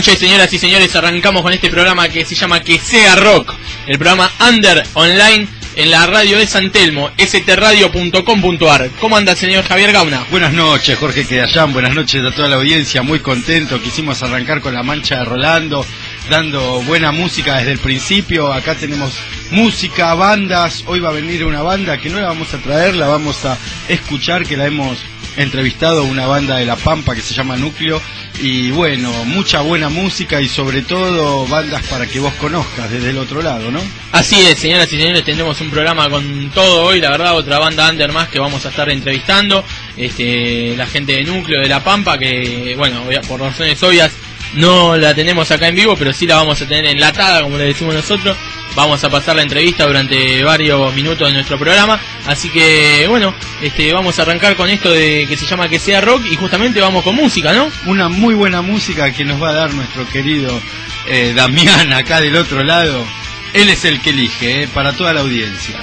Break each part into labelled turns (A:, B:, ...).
A: Noches, señoras y señores. Arrancamos con este programa que se llama Que sea Rock, el programa Under Online en la radio de San Telmo, stradio.com.ar. ¿Cómo anda, señor Javier Gauna?
B: Buenas noches, Jorge Quedallán. Buenas noches a toda la audiencia. Muy contento. Quisimos arrancar con la mancha de Rolando, dando buena música desde el principio. Acá tenemos música, bandas. Hoy va a venir una banda que no la vamos a traer, la vamos a escuchar, que la hemos entrevistado una banda de La Pampa que se llama Núcleo y bueno, mucha buena música y sobre todo bandas para que vos conozcas desde el otro lado, ¿no?
A: Así es, señoras y señores, tendremos un programa con todo hoy, la verdad, otra banda under más que vamos a estar entrevistando, este, la gente de Núcleo de La Pampa que, bueno, por razones obvias no la tenemos acá en vivo, pero sí la vamos a tener enlatada, como le decimos nosotros. Vamos a pasar la entrevista durante varios minutos de nuestro programa. Así que, bueno, este, vamos a arrancar con esto de que se llama Que sea rock y justamente vamos con música, ¿no?
B: Una muy buena música que nos va a dar nuestro querido eh, Damián acá del otro lado. Él es el que elige, eh, para toda la audiencia.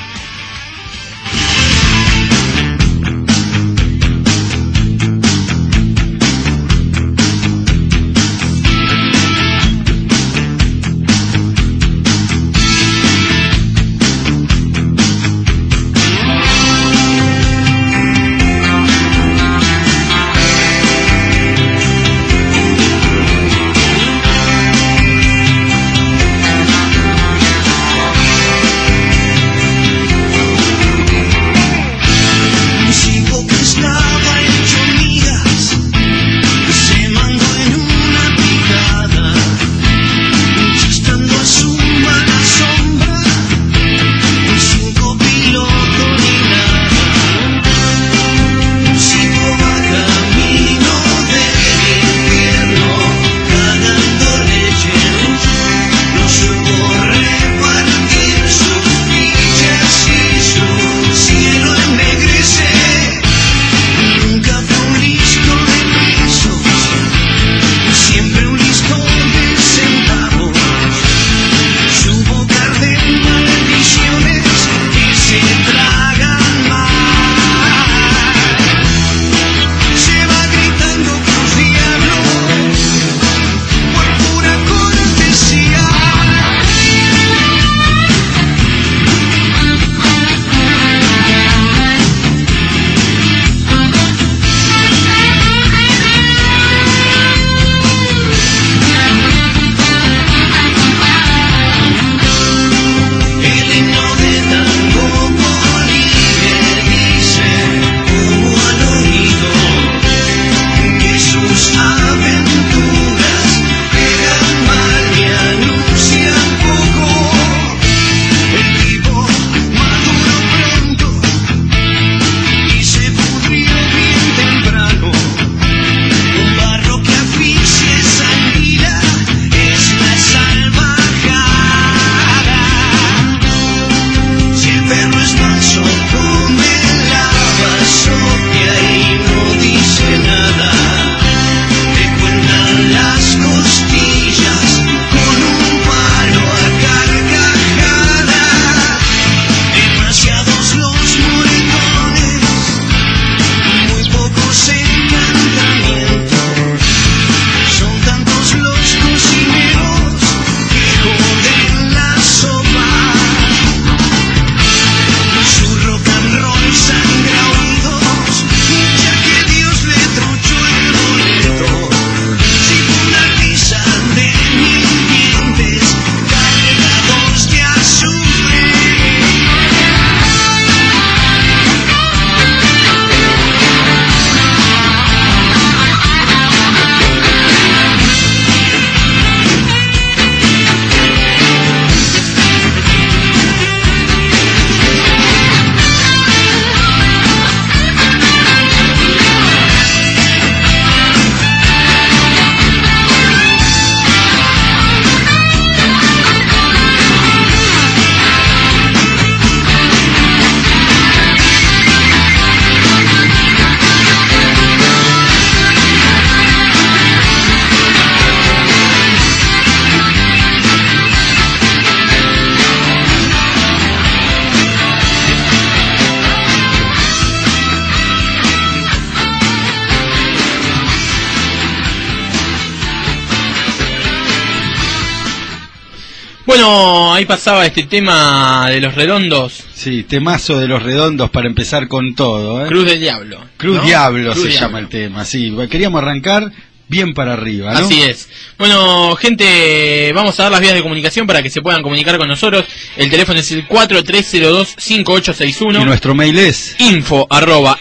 A: Ahí pasaba este tema de los redondos.
B: Sí, temazo de los redondos para empezar con todo. ¿eh?
A: Cruz del Diablo.
B: Cruz Diablo se llama el tema, sí. Queríamos arrancar bien para arriba, ¿no?
A: Así es. Bueno, gente, vamos a dar las vías de comunicación para que se puedan comunicar con nosotros. El teléfono es el 4302-5861.
B: Y nuestro mail es
A: info arroba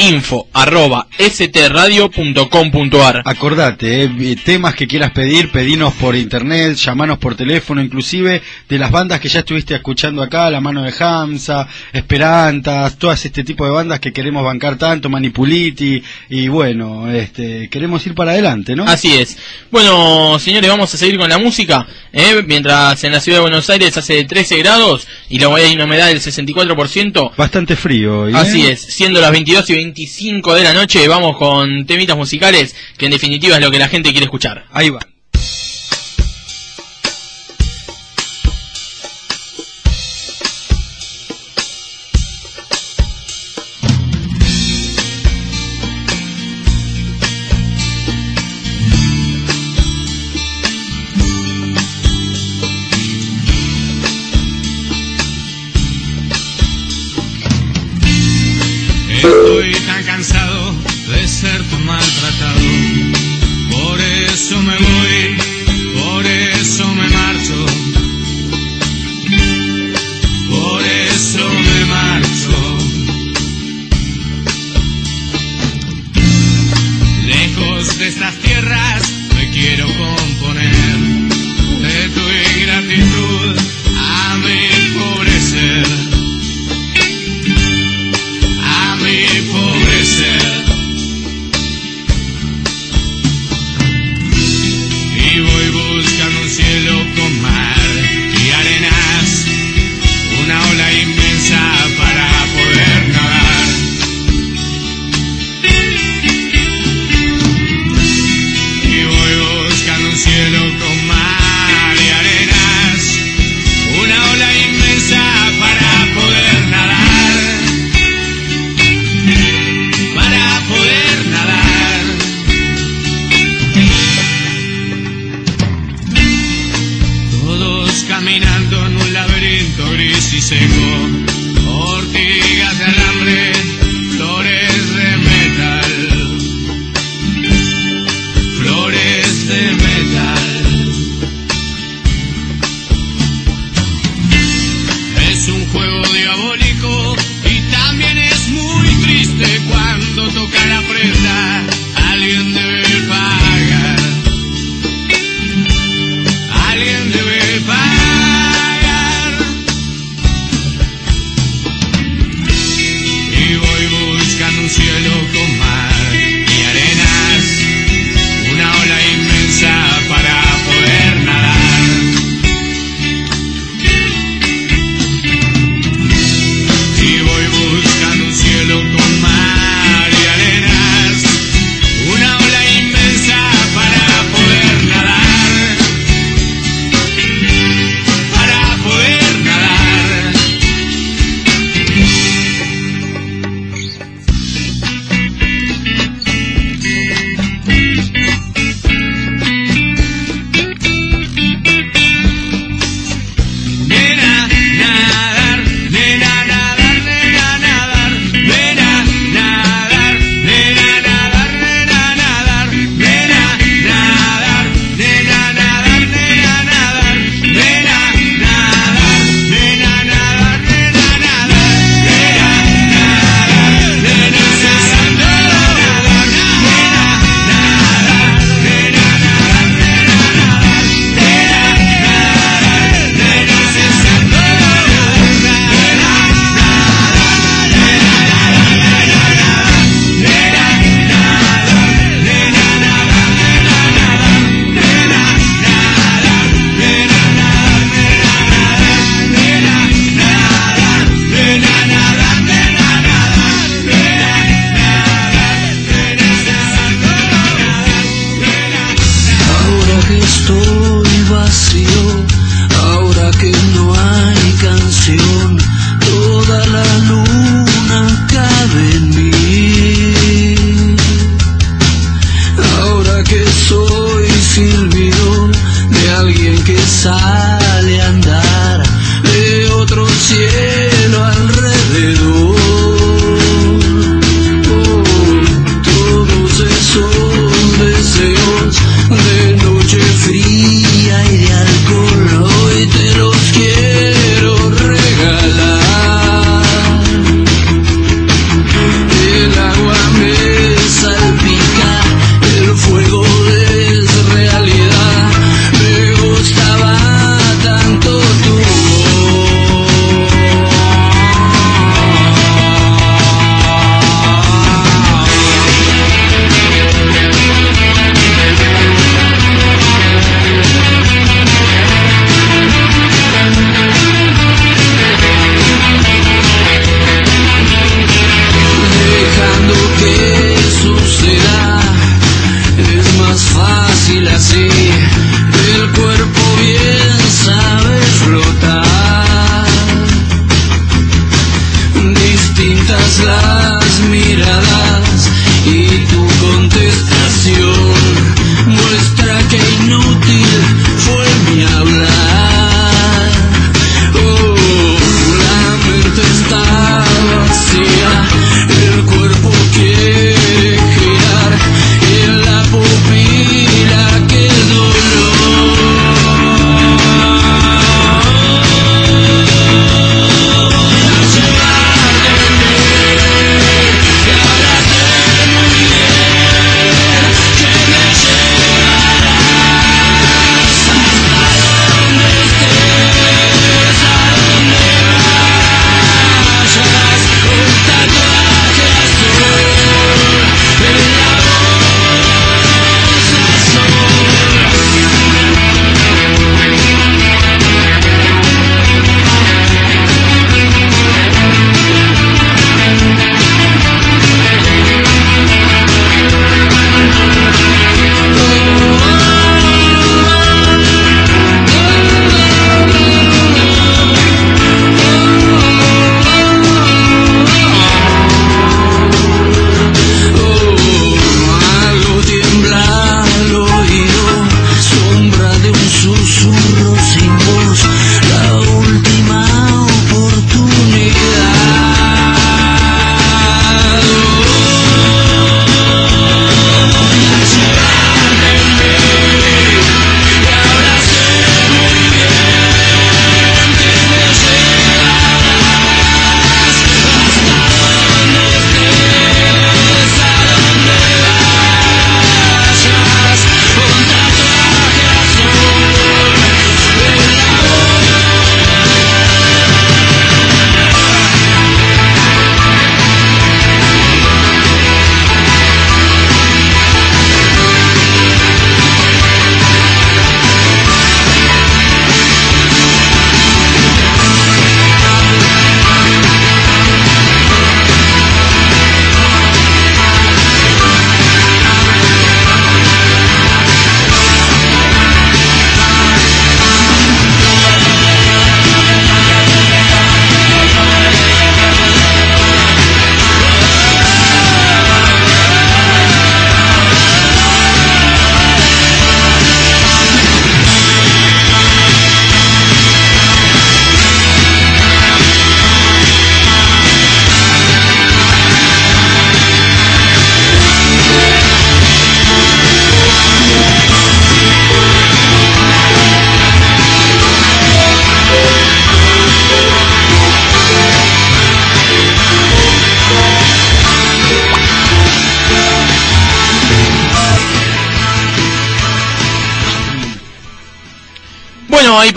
A: info arroba stradio.com.ar
B: Acordate, eh, temas que quieras pedir, pedinos por internet, llamanos por teléfono, inclusive de las bandas que ya estuviste escuchando acá, La Mano de Hamza, Esperantas, todas este tipo de bandas que queremos bancar tanto, Manipuliti, y bueno, este, queremos ir para adelante, ¿no?
A: Así es. Bueno, señores, vamos a seguir con la música, ¿eh? mientras en la ciudad de Buenos Aires hace 13 grados y la humedad del 64%.
B: Bastante frío.
A: ¿eh? Así es, siendo las 22 y 25 de la noche, vamos con temitas musicales, que en definitiva es lo que la gente quiere escuchar.
B: Ahí va.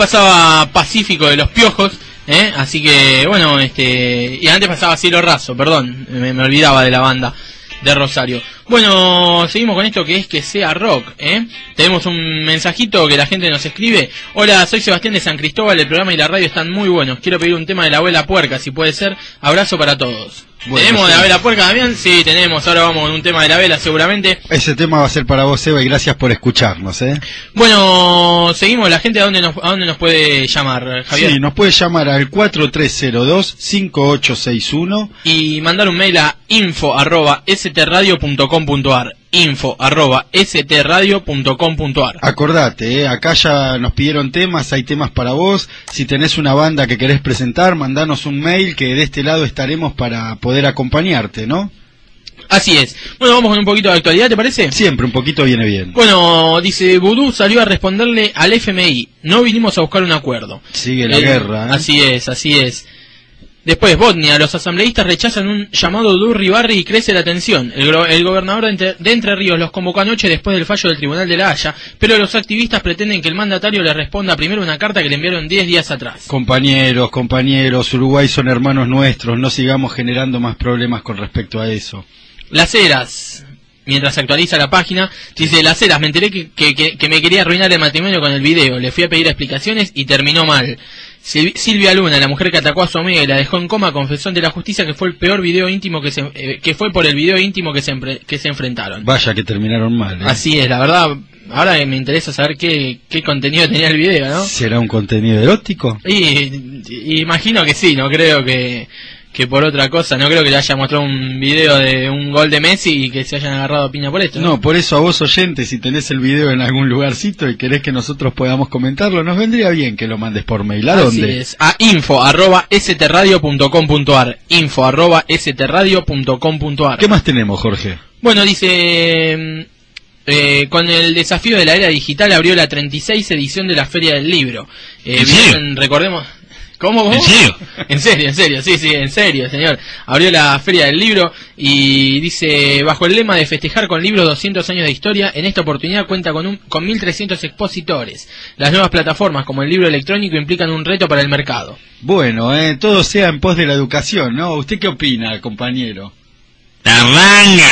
A: Pasaba Pacífico de los Piojos, ¿eh? así que bueno, este y antes pasaba Cielo Raso, perdón, me, me olvidaba de la banda de Rosario. Bueno, seguimos con esto que es que sea rock, ¿eh? Tenemos un mensajito que la gente nos escribe. Hola, soy Sebastián de San Cristóbal, el programa y la radio están muy buenos. Quiero pedir un tema de la abuela puerca, si puede ser. Abrazo para todos.
B: Bueno,
A: ¿Tenemos de la abuela puerca también? Sí, tenemos. Ahora vamos con un tema de la vela seguramente.
B: Ese tema va a ser para vos, Eva, y gracias por escucharnos, ¿eh?
A: Bueno, seguimos. La gente, ¿a dónde nos, a dónde nos puede llamar, Javier?
B: Sí, nos puede llamar al 4302-5861.
A: y mandar un mail a info arroba stradio.com.ar info arroba stradio.com.ar
B: Acordate, ¿eh? acá ya nos pidieron temas, hay temas para vos. Si tenés una banda que querés presentar, mandanos un mail que de este lado estaremos para poder acompañarte, ¿no?
A: Así es. Bueno, vamos con un poquito de actualidad, ¿te parece?
B: Siempre un poquito viene bien.
A: Bueno, dice Vudú salió a responderle al FMI. No vinimos a buscar un acuerdo.
B: Sigue la
A: El-
B: guerra, ¿eh?
A: Así es, así es. Después, Botnia, los asambleístas rechazan un llamado de Urribarri y crece la tensión. El, gobernador de Entre, de Entre Ríos los convocó anoche después del fallo del Tribunal de la Haya, pero los activistas pretenden que el mandatario le responda primero una carta que le enviaron 10 días atrás.
B: Compañeros, compañeros, Uruguay son hermanos nuestros, no sigamos generando más problemas con respecto a eso.
A: Las Heras, mientras actualiza la página, dice, Las Heras, me enteré que- que me quería arruinar el matrimonio con el video, le fui a pedir explicaciones y terminó mal. Sil- Silvia Luna, la mujer que atacó a su amiga y la dejó en coma, confesó ante la justicia que fue el peor video íntimo que se, eh, que fue por el video íntimo que se, que se enfrentaron.
B: Vaya que terminaron mal. ¿eh?
A: Así es, la verdad, ahora me interesa saber qué, qué contenido tenía el video, ¿no?
B: ¿Será un contenido erótico?
A: Y, y imagino que sí, no creo que, que por otra cosa. No creo que le haya mostrado un video de un gol de Messi y que se hayan agarrado a piña por esto.
B: No, por eso a vos oyentes, si tenés el video en algún lugarcito y querés que nosotros podamos comentarlo, nos vendría bien que lo mandes por mail. ¿A
A: Así
B: dónde?
A: es, a info arroba info
B: ¿Qué más tenemos, Jorge?
A: Bueno, dice... mm, eh, con el desafío de la era digital abrió la 36 edición de la Feria del Libro. Eh,
C: ¿En serio?
A: vienen, recordemos... ¿Cómo? cómo?
C: ¿En serio?
A: En serio, en serio, sí, sí, en serio, señor. Abrió la Feria del Libro y dice, bajo el lema de festejar con libros 200 años de historia, en esta oportunidad cuenta con, un, con 1.300 expositores. Las nuevas plataformas como el libro electrónico implican un reto para el mercado.
B: Bueno, eh, todo sea en pos de la educación, ¿no? ¿Usted qué opina, compañero?
C: ¡Tarranga!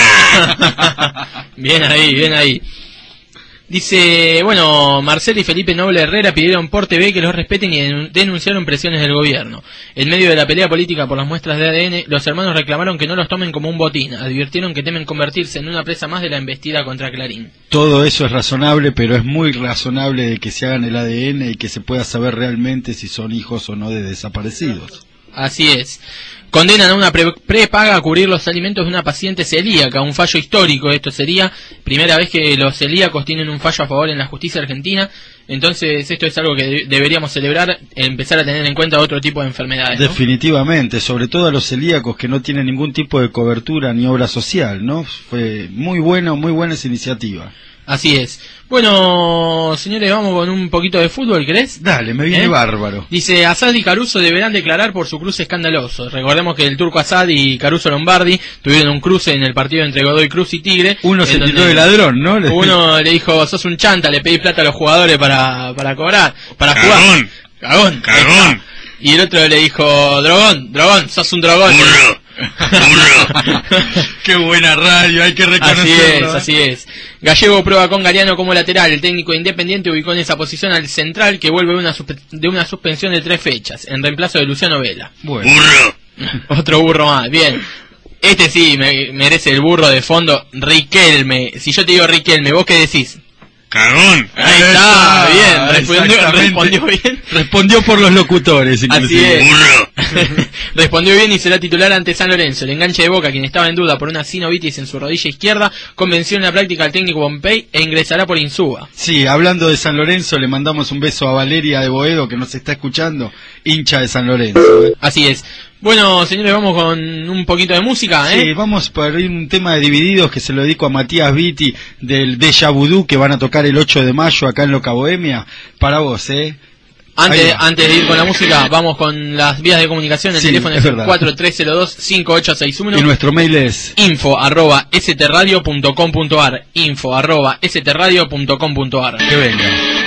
A: bien ahí, bien ahí. Dice, bueno, Marcelo y Felipe Noble Herrera pidieron por TV que los respeten y denun- denunciaron presiones del gobierno. En medio de la pelea política por las muestras de ADN, los hermanos reclamaron que no los tomen como un botín. Advirtieron que temen convertirse en una presa más de la embestida contra Clarín.
B: Todo eso es razonable, pero es muy razonable de que se hagan el ADN y que se pueda saber realmente si son hijos o no de desaparecidos.
A: Así es. Condenan a una pre- prepaga a cubrir los alimentos de una paciente celíaca, un fallo histórico. Esto sería primera vez que los celíacos tienen un fallo a favor en la justicia argentina. Entonces, esto es algo que de- deberíamos celebrar, empezar a tener en cuenta otro tipo de enfermedades.
B: Definitivamente, sobre todo a los celíacos que no tienen ningún tipo de cobertura ni obra social, ¿no? Fue muy bueno, muy buena esa iniciativa.
A: Así es. Bueno, señores, vamos con un poquito de fútbol, ¿crees?
B: Dale, me viene
A: ¿Eh?
B: bárbaro.
A: Dice, Assad y Caruso deberán declarar por su cruce escandaloso. Recordemos que el turco Assad y Caruso Lombardi tuvieron un cruce en el partido entre Godoy Cruz y Tigre.
B: Uno se tituló de ladrón, ¿no?
A: Uno le dijo, sos un chanta, le pedí plata a los jugadores para, para cobrar, para jugar.
C: Cagón.
A: Cagón.
C: Cagón.
A: Y el otro le dijo, drogón, drogón, sos un drogón.
C: Burro.
B: Qué buena radio, hay que
A: Así
B: reconocerlo.
A: es,
B: ¿eh?
A: así es. Gallego prueba con Gariano como lateral. El técnico independiente ubicó en esa posición al central que vuelve de una, suspe- de una suspensión de tres fechas, en reemplazo de Luciano Vela.
B: Bueno,
C: Burro.
A: Otro burro más, bien. Este sí me- merece el burro de fondo, Riquelme. Si yo te digo Riquelme, ¿vos qué decís?
C: Cagón.
A: Ahí está, bien, respondió, bien.
B: Respondió por los locutores,
A: Así
B: inclusive.
A: es.
C: Burro.
A: Respondió bien y será titular ante San Lorenzo. El enganche de Boca, quien estaba en duda por una sinovitis en su rodilla izquierda, convenció en la práctica al técnico Pompey e ingresará por Insúa.
B: Sí, hablando de San Lorenzo, le mandamos un beso a Valeria de Boedo que nos está escuchando, hincha de San Lorenzo. ¿eh?
A: Así es. Bueno, señores, vamos con un poquito de música, ¿eh?
B: Sí, vamos por ir un tema de Divididos que se lo dedico a Matías Vitti del Deja Vudú que van a tocar el 8 de mayo acá en Loca Bohemia. Para vos, ¿eh?
A: Antes, antes de ir con la música, vamos con las vías de comunicación. El
B: Sí,
A: teléfono
B: es
A: es el
B: verdad.
A: 4302-5861.
B: Y nuestro mail es
A: info arroba stradio.com.ar info arroba stradio.com.ar
B: que venga.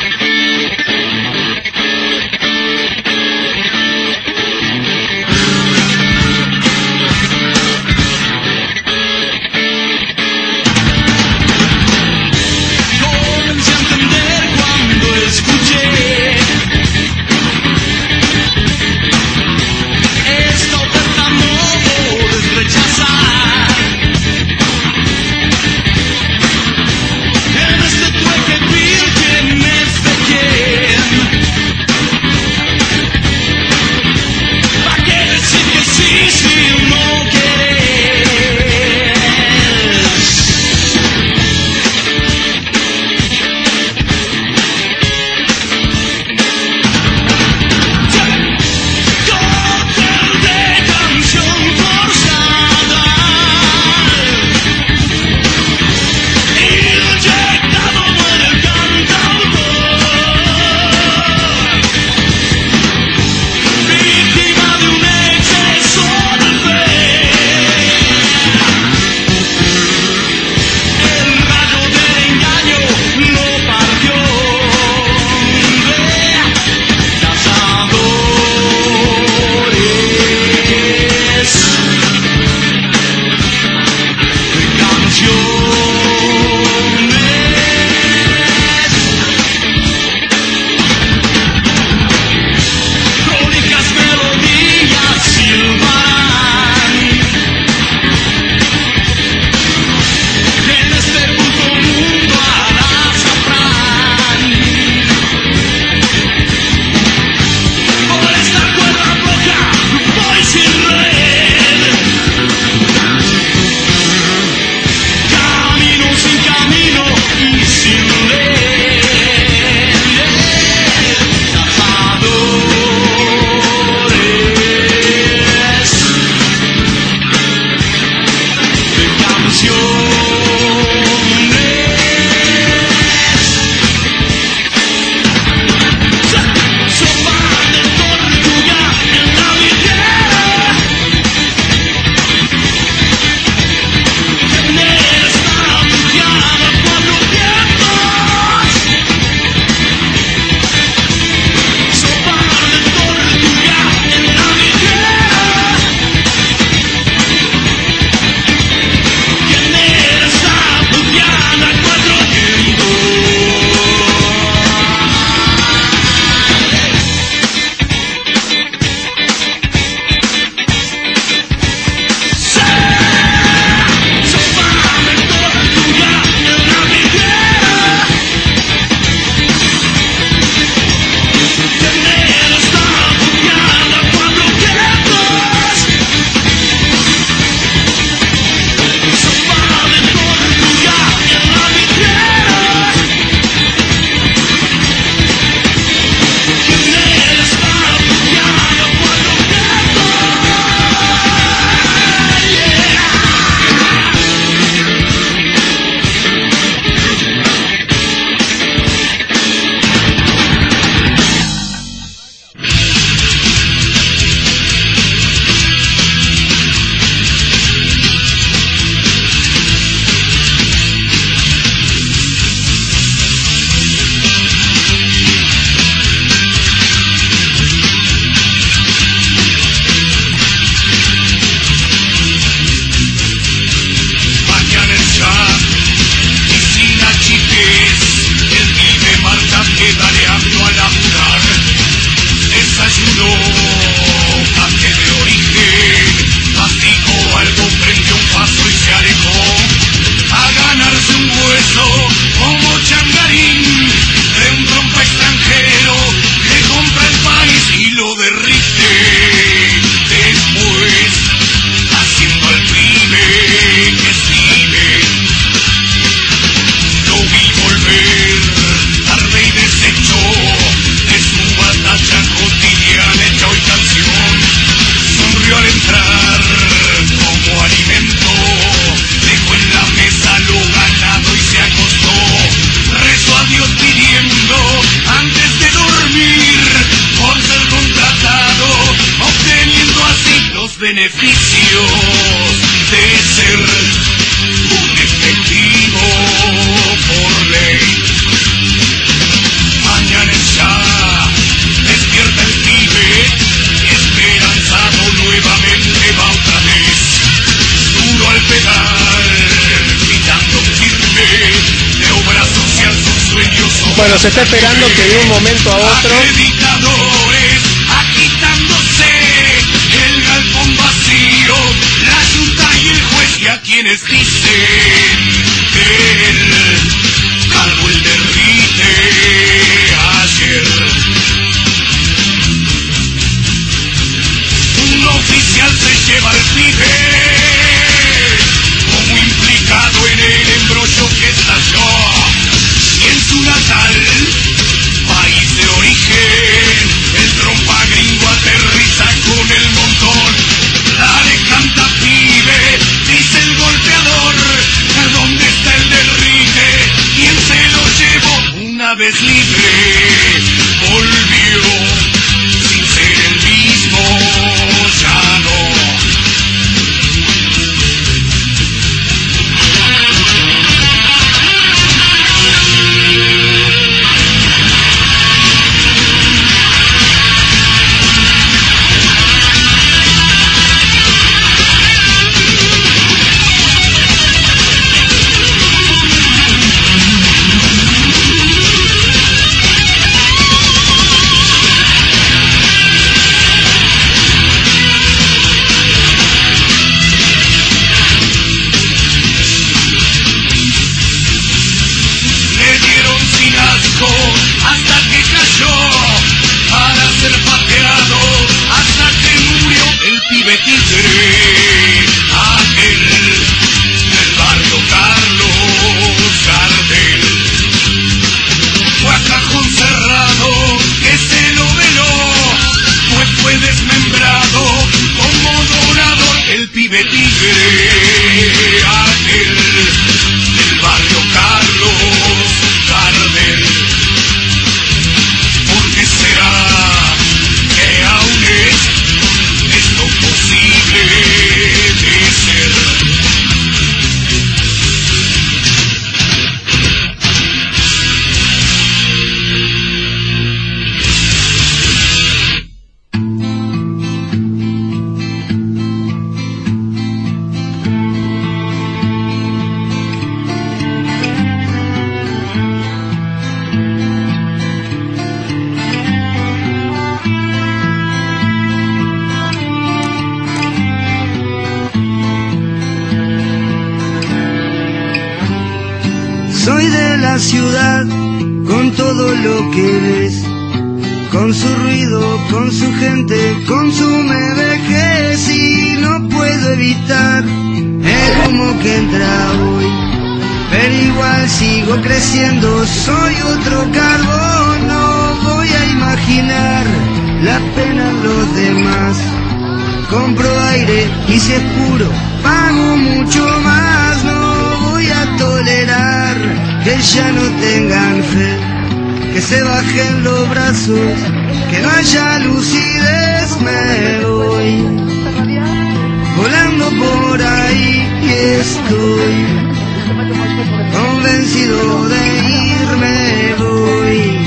D: Está esperando que de un momento a otro
E: y
F: puro, pago mucho más. No voy a tolerar que ya no tengan fe, que se bajen los brazos, que no haya lucidez. Me voy volando por ahí y estoy convencido de irme. Voy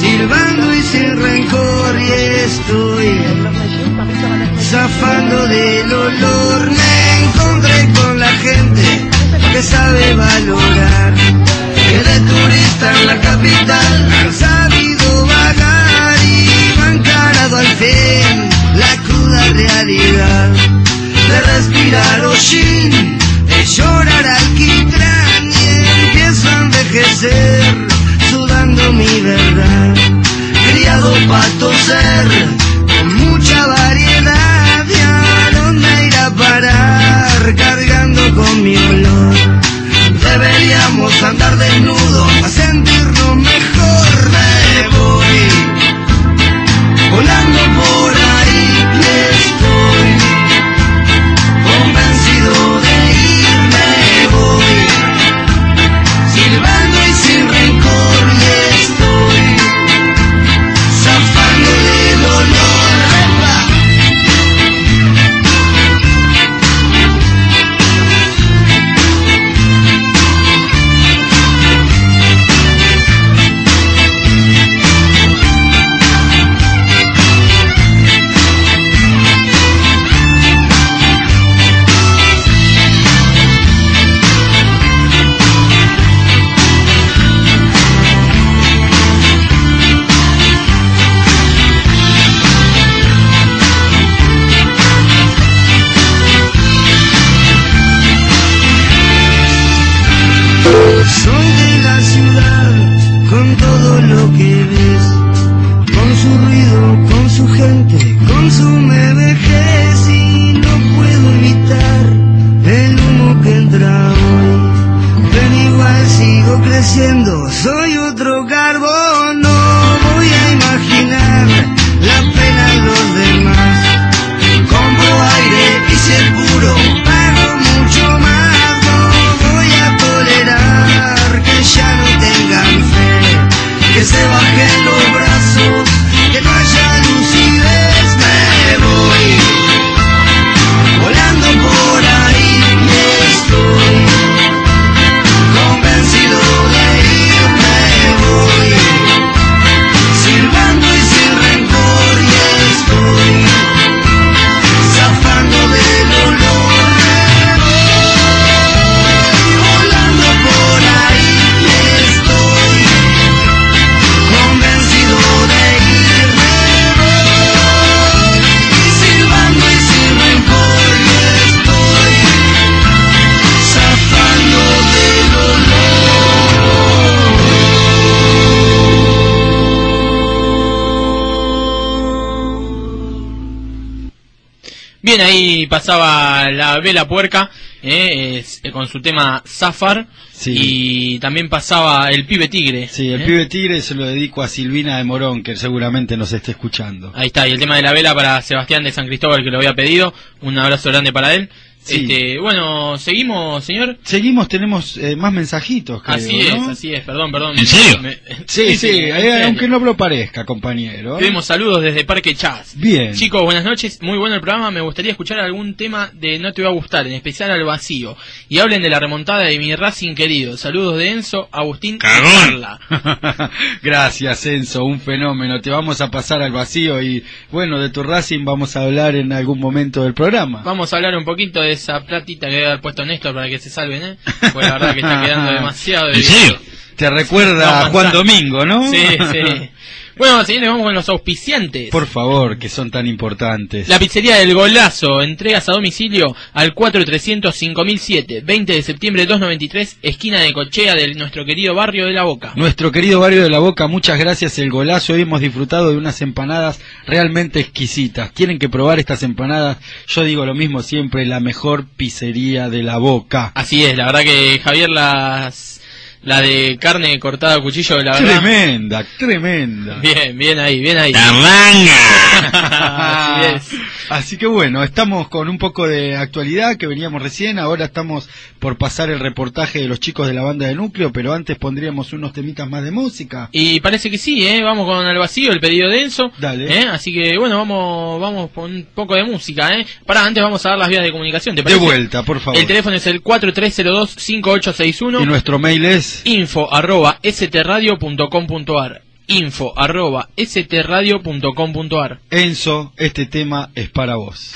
F: silbando y sin rencor y estoy zafando del olor. Me encontré con la gente que sabe valorar. Que de turista en la capital han sabido vagar y han encarado al fin la cruda realidad. De respirar hollín de llorar alquitrán y empiezo a envejecer sudando mi verdad. Criado para toser con mucha variedad cargando con mi olor. Deberíamos andar desnudos a sentirnos
A: pasaba la vela puerca eh, eh, con su tema Zafar
B: Sí.
A: y también pasaba el pibe tigre.
B: Sí, el
A: eh.
B: pibe tigre se lo dedico a Silvina de Morón, que seguramente nos esté escuchando.
A: Ahí está, y el tema de la vela para Sebastián de San Cristóbal que lo había pedido. Un abrazo grande para él.
B: Sí.
A: Este, bueno, seguimos, señor.
B: Seguimos, tenemos eh, más mensajitos, creo,
A: así es,
B: ¿no?
A: así es, perdón, perdón.
C: ¿En serio?
A: Me-
B: Sí, sí, eh, aunque no lo parezca, compañero.
A: Tuvimos saludos desde Parque Chas.
B: Bien.
A: Chicos, buenas noches. Muy bueno el programa. Me gustaría escuchar algún tema de No te va a gustar, en especial al vacío. Y hablen de la remontada de mi Racing querido. Saludos de Enzo, Agustín y
C: Cagón.
A: Carla.
B: Gracias, Enzo, un fenómeno. Te vamos a pasar al vacío y, bueno, de tu Racing vamos a hablar en algún momento del programa.
A: Vamos a hablar un poquito de esa platita que debe haber puesto Néstor para que se salven, ¿eh? Pues la verdad que está quedando demasiado.
C: ¿En serio?
B: Te recuerda a Juan. Domingo, ¿no?
A: Sí, sí. Bueno, señores, vamos con los auspiciantes.
B: Por favor, que son tan importantes.
A: La pizzería del Golazo, entregas a domicilio al 4300-5007, 20 de septiembre 293, esquina de Cochea de nuestro querido barrio de La Boca.
B: Nuestro querido barrio de la Boca, muchas gracias el golazo. Hoy hemos disfrutado de unas empanadas realmente exquisitas. Tienen que probar estas empanadas. Yo digo lo mismo siempre, la mejor pizzería de la Boca.
A: Así es, la verdad que Javier las la de carne cortada a cuchillo, la verdad.
B: Tremenda, tremenda.
A: Bien, bien ahí, bien ahí.
C: ¡Tarranga!
A: Así es.
B: Así que bueno, estamos con un poco de actualidad que veníamos recién, ahora estamos por pasar el reportaje de los chicos de la banda de núcleo, pero antes pondríamos unos temitas más de música.
A: Y parece que sí, ¿eh? Vamos con el vacío, el pedido de Enzo.
B: Dale.
A: ¿eh? Así que bueno, vamos vamos con un poco de música, ¿eh? Para antes vamos a dar las vías de comunicación, ¿te
B: De
A: parece?
B: vuelta, por favor.
A: El teléfono es el 4302-5861.
B: Y nuestro mail es
A: info arroba stradio.com.ar info arroba stradio.com.ar
B: Enzo, este tema es para vos.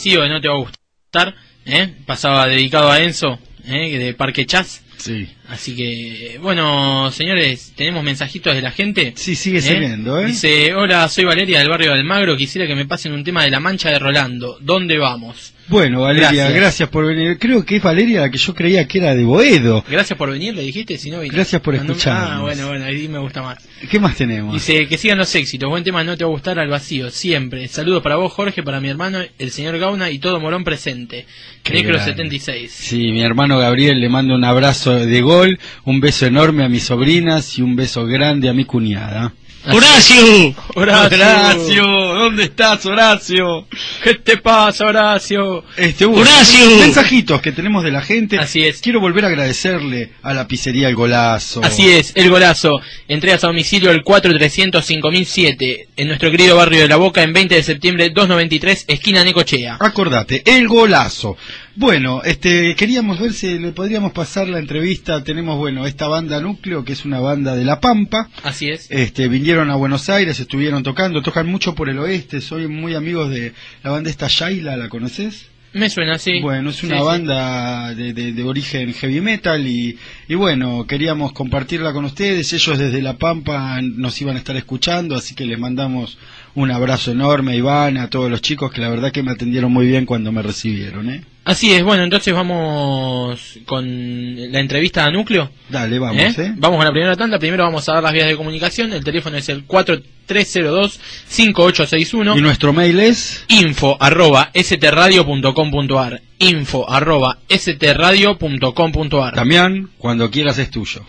A: Vacío, que no te va a gustar, ¿eh? pasaba dedicado a Enzo, ¿eh? de Parque Chas.
B: Sí.
A: Así que, bueno, señores, tenemos mensajitos de la gente.
B: Sí, sigue saliendo, ¿eh?
A: Dice, hola, soy Valeria del barrio de Almagro, quisiera que me pasen un tema de la mancha de Rolando. ¿Dónde vamos?
B: Bueno, Valeria, gracias.
A: Gracias.
B: por venir. Creo que es Valeria la que yo creía que era de Boedo.
A: Gracias por venir, le dijiste, si no.
B: Gracias por escucharnos.
A: Ah, bueno, bueno, ahí me gusta más.
B: ¿Qué más tenemos?
A: Dice que sigan los éxitos, buen tema, no te va a gustar al vacío, siempre. Saludos para vos, Jorge, para mi hermano, el señor Gauna y todo Morón presente.
B: Qué
A: Necro
B: grande.
A: 76.
B: Sí, mi hermano Gabriel le mando un abrazo de gol, un beso enorme a mis sobrinas y un beso grande a mi cuñada.
C: ¡Horacio!
A: Horacio.
B: ¿dónde estás, Horacio?
A: ¿Qué te pasa, Horacio?
B: Este, hubo
C: ¡Horacio!
B: mensajitos que tenemos de la gente.
A: Así es.
B: Quiero volver a agradecerle a la pizzería El Golazo.
A: Así es, el golazo. Entregas a domicilio el 4300-5007 en nuestro querido barrio de La Boca en 20 de septiembre 293, esquina Necochea.
B: Acordate, El Golazo. Bueno, este, queríamos ver si le podríamos pasar la entrevista. Tenemos, bueno, esta banda Núcleo, que es una banda de La Pampa.
A: Así es.
B: Este, vinieron a Buenos Aires, estuvieron tocando, tocan mucho por el oeste, soy muy amigos de la banda esta Shaila, ¿la conoces?
A: Me suena así.
B: Bueno, es una
A: Sí, sí.
B: banda de, de- de origen heavy metal y, y bueno, queríamos compartirla con ustedes. Ellos desde La Pampa nos iban a estar escuchando, así que les mandamos un abrazo enorme a Iván, a todos los chicos que la verdad que me atendieron muy bien cuando me recibieron, ¿eh?
A: Así es, bueno, entonces vamos con la entrevista a Núcleo.
B: Dale, vamos,
A: ¿Eh?
B: ¿eh?
A: Vamos con la primera tanda. Primero vamos a dar las vías de comunicación. El teléfono es el 4302-5861.
B: Y nuestro mail es...
A: info arroba stradio.com.ar info arroba stradio.com.ar
B: También, cuando quieras es tuyo.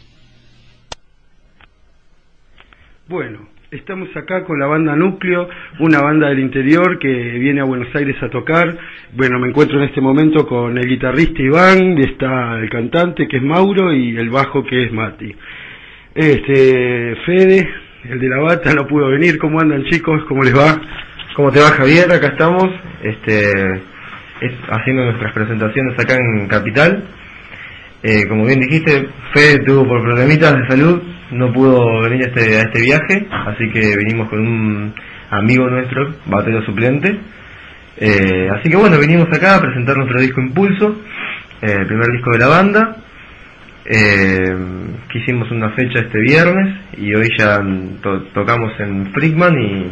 B: Bueno, estamos acá con la banda Núcleo, una banda del interior que viene a Buenos Aires a tocar. Bueno, me encuentro en este momento con el guitarrista Iván, está el cantante que es Mauro y el bajo que es Mati. Este, Fede, el de la bata, no pudo venir. ¿Cómo andan chicos? ¿Cómo les va?
G: ¿Cómo te va Javier? Acá estamos este, es- haciendo nuestras presentaciones acá en Capital. Eh, como bien dijiste, Fede tuvo por problemitas de salud, no pudo venir a este, a este viaje, así que vinimos con un amigo nuestro, batero suplente. Eh, así que bueno, vinimos acá a presentar nuestro disco Impulso, eh, el primer disco de la banda. Eh, que hicimos una fecha este viernes y hoy ya to- tocamos en Frickman y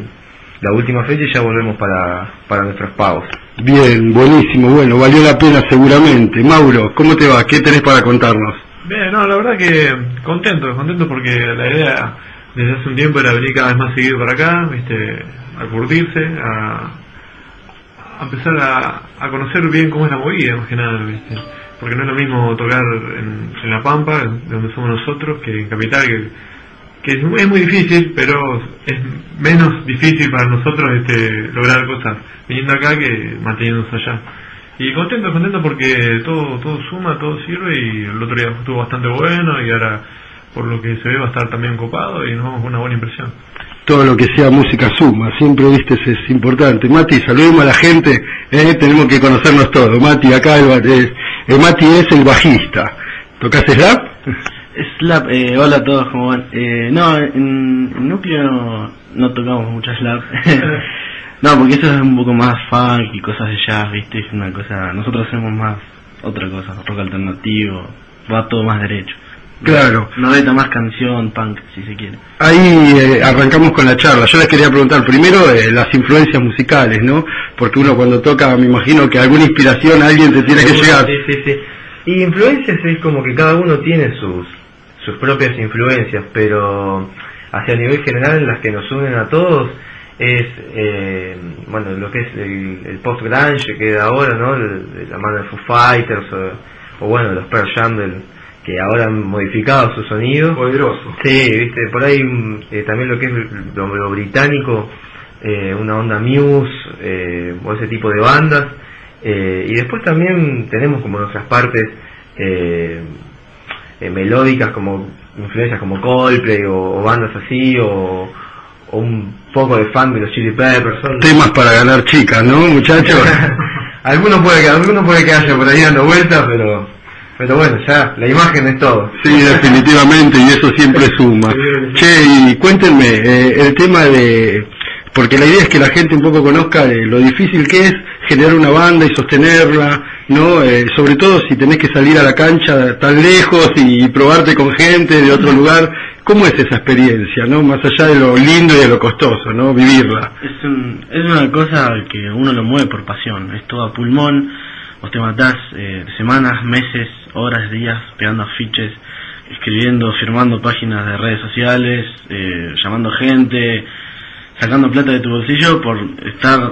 G: la última fecha y ya volvemos para, para nuestros pagos.
B: Bien, buenísimo, bueno, valió la pena seguramente. Mauro, ¿cómo te va? ¿Qué tenés para contarnos?
H: Bien, no, la verdad que contento, contento porque la idea desde hace un tiempo era venir cada vez más seguido para acá, viste, a curtirse, a, empezar a, a conocer bien cómo es la movida, más que nada, viste. Porque no es lo mismo tocar en, en La Pampa, de donde somos nosotros, que en Capital, que, que es, muy- es muy difícil, pero es menos difícil para nosotros este, lograr cosas viniendo acá que manteniéndonos allá. Y contento, contento porque todo todo suma, todo sirve y el otro día estuvo bastante bueno y ahora por lo que se ve va a estar también copado y nos vamos con una buena impresión.
B: todo lo que sea música suma, siempre viste es importante. Mati, saludemos a la gente, eh, tenemos que conocernos todos. Mati, acá el, eh, Mati es el bajista. ¿Tocas slap?
I: Slap, eh, hola a todos, ¿cómo van? Eh, no, en, en núcleo no, no tocamos mucho slap. no, porque eso es un poco más funk y cosas de jazz, ¿viste? Es una cosa, nosotros hacemos más otra cosa, rock alternativo, va todo más derecho.
B: Claro.
I: Noveta más canción, punk, si se quiere.
B: Ahí eh, arrancamos con la charla. Yo les quería preguntar primero eh, las influencias musicales, ¿no? Porque uno cuando toca, me imagino que alguna inspiración a alguien te tiene que llegar.
G: Sí, sí, sí. Y influencias es como que cada uno tiene sus, sus propias influencias, pero hacia el nivel general las que nos unen a todos es, eh, bueno, lo que es el, el post-grunge que da ahora, ¿no? De la mano de Foo Fighters o, o bueno, los Pearl Jam del- que ahora han modificado su sonido.
H: Poderoso.
G: Sí, viste, por ahí eh, también lo que es lo, lo británico, eh, una onda Muse, eh, o ese tipo de bandas. Eh, y después también tenemos como nuestras partes eh, eh, melódicas, como influencias como Coldplay o, o bandas así, o, o un poco de fan de los Chili Peppers. Son,
B: Temas para ganar chicas, ¿no, muchachos?
G: algunos puede que algunos puede que haya por ahí dando vueltas, pero pero bueno, ya la imagen es todo.
B: Sí, definitivamente, y eso siempre suma. Che, y cuéntenme, eh, el tema de
J: porque la idea es que la gente un poco conozca de lo difícil que es generar una banda y sostenerla, ¿no? Eh, sobre todo si tenés que salir a la cancha tan lejos y, probarte con gente de otro lugar, ¿cómo es esa experiencia, no? Más allá de lo lindo y de lo costoso, ¿no? Vivirla.
I: Es, un- es una cosa que uno lo mueve por pasión, es todo a pulmón, vos te matás eh, semanas, meses, horas, días pegando afiches, escribiendo, firmando páginas de redes sociales, eh, llamando gente, sacando plata de tu bolsillo por estar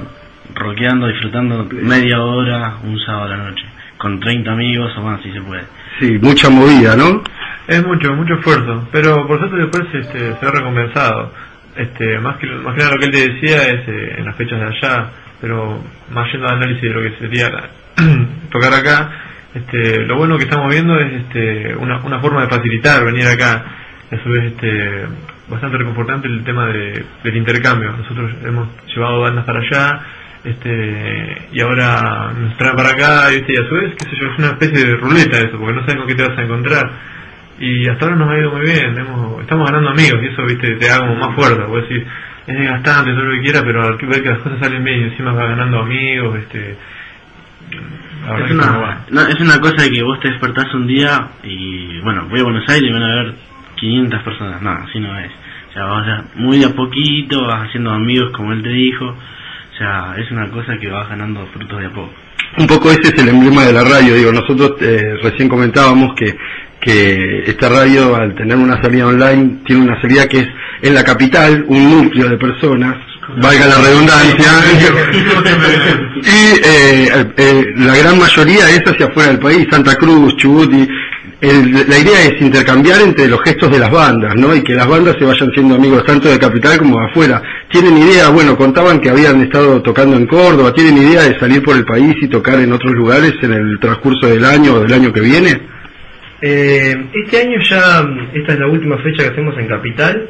I: rockeando, disfrutando media hora un sábado a la noche, con 30 amigos o más si se puede.
J: Sí, mucha movida, ¿no?
H: Es mucho, mucho esfuerzo, pero por suerte después este, se ha recompensado. Este, más que más que nada lo que él te decía es eh, en las fechas de allá, pero más yendo al análisis de lo que sería la- tocar acá, este, lo bueno que estamos viendo es este, una, una forma de facilitar venir acá. A su vez este, bastante reconfortante el tema de- del intercambio. Nosotros hemos llevado bandas para allá este, y ahora nos traen para acá ¿viste? y a su vez, qué sé yo, es una especie de ruleta eso, porque no sabes con qué te vas a encontrar. Y hasta ahora nos ha ido muy bien, hemos- estamos ganando amigos y eso viste te da como más fuerza, vos decís, es desgastante, todo lo que quieras, pero al ver que las cosas salen bien y encima vas ganando amigos, este
I: Es una, no, es una cosa de que vos te despertás un día y, bueno, voy a Buenos Aires y van a ver 500 personas. No, así no es. O sea, vas a- muy de a poquito, vas haciendo amigos como él te dijo. O sea, es una cosa que vas ganando frutos de a poco.
J: Un poco ese es el emblema de la radio, digo, nosotros eh, recién comentábamos que, que esta radio al tener una salida online tiene una salida que es en la capital, un núcleo de personas, valga la redundancia, y eh, eh, la gran mayoría es hacia afuera del país, Santa Cruz, Chubut, y el- la idea es intercambiar entre los gestos de las bandas, ¿no? Y que las bandas se vayan siendo amigos tanto de capital como de afuera. ¿Tienen idea? Bueno, contaban que habían estado tocando en Córdoba, ¿tienen idea de salir por el país y tocar en otros lugares en el transcurso del año o del año que viene?
G: Eh, este año ya, esta es la última fecha que hacemos en Capital.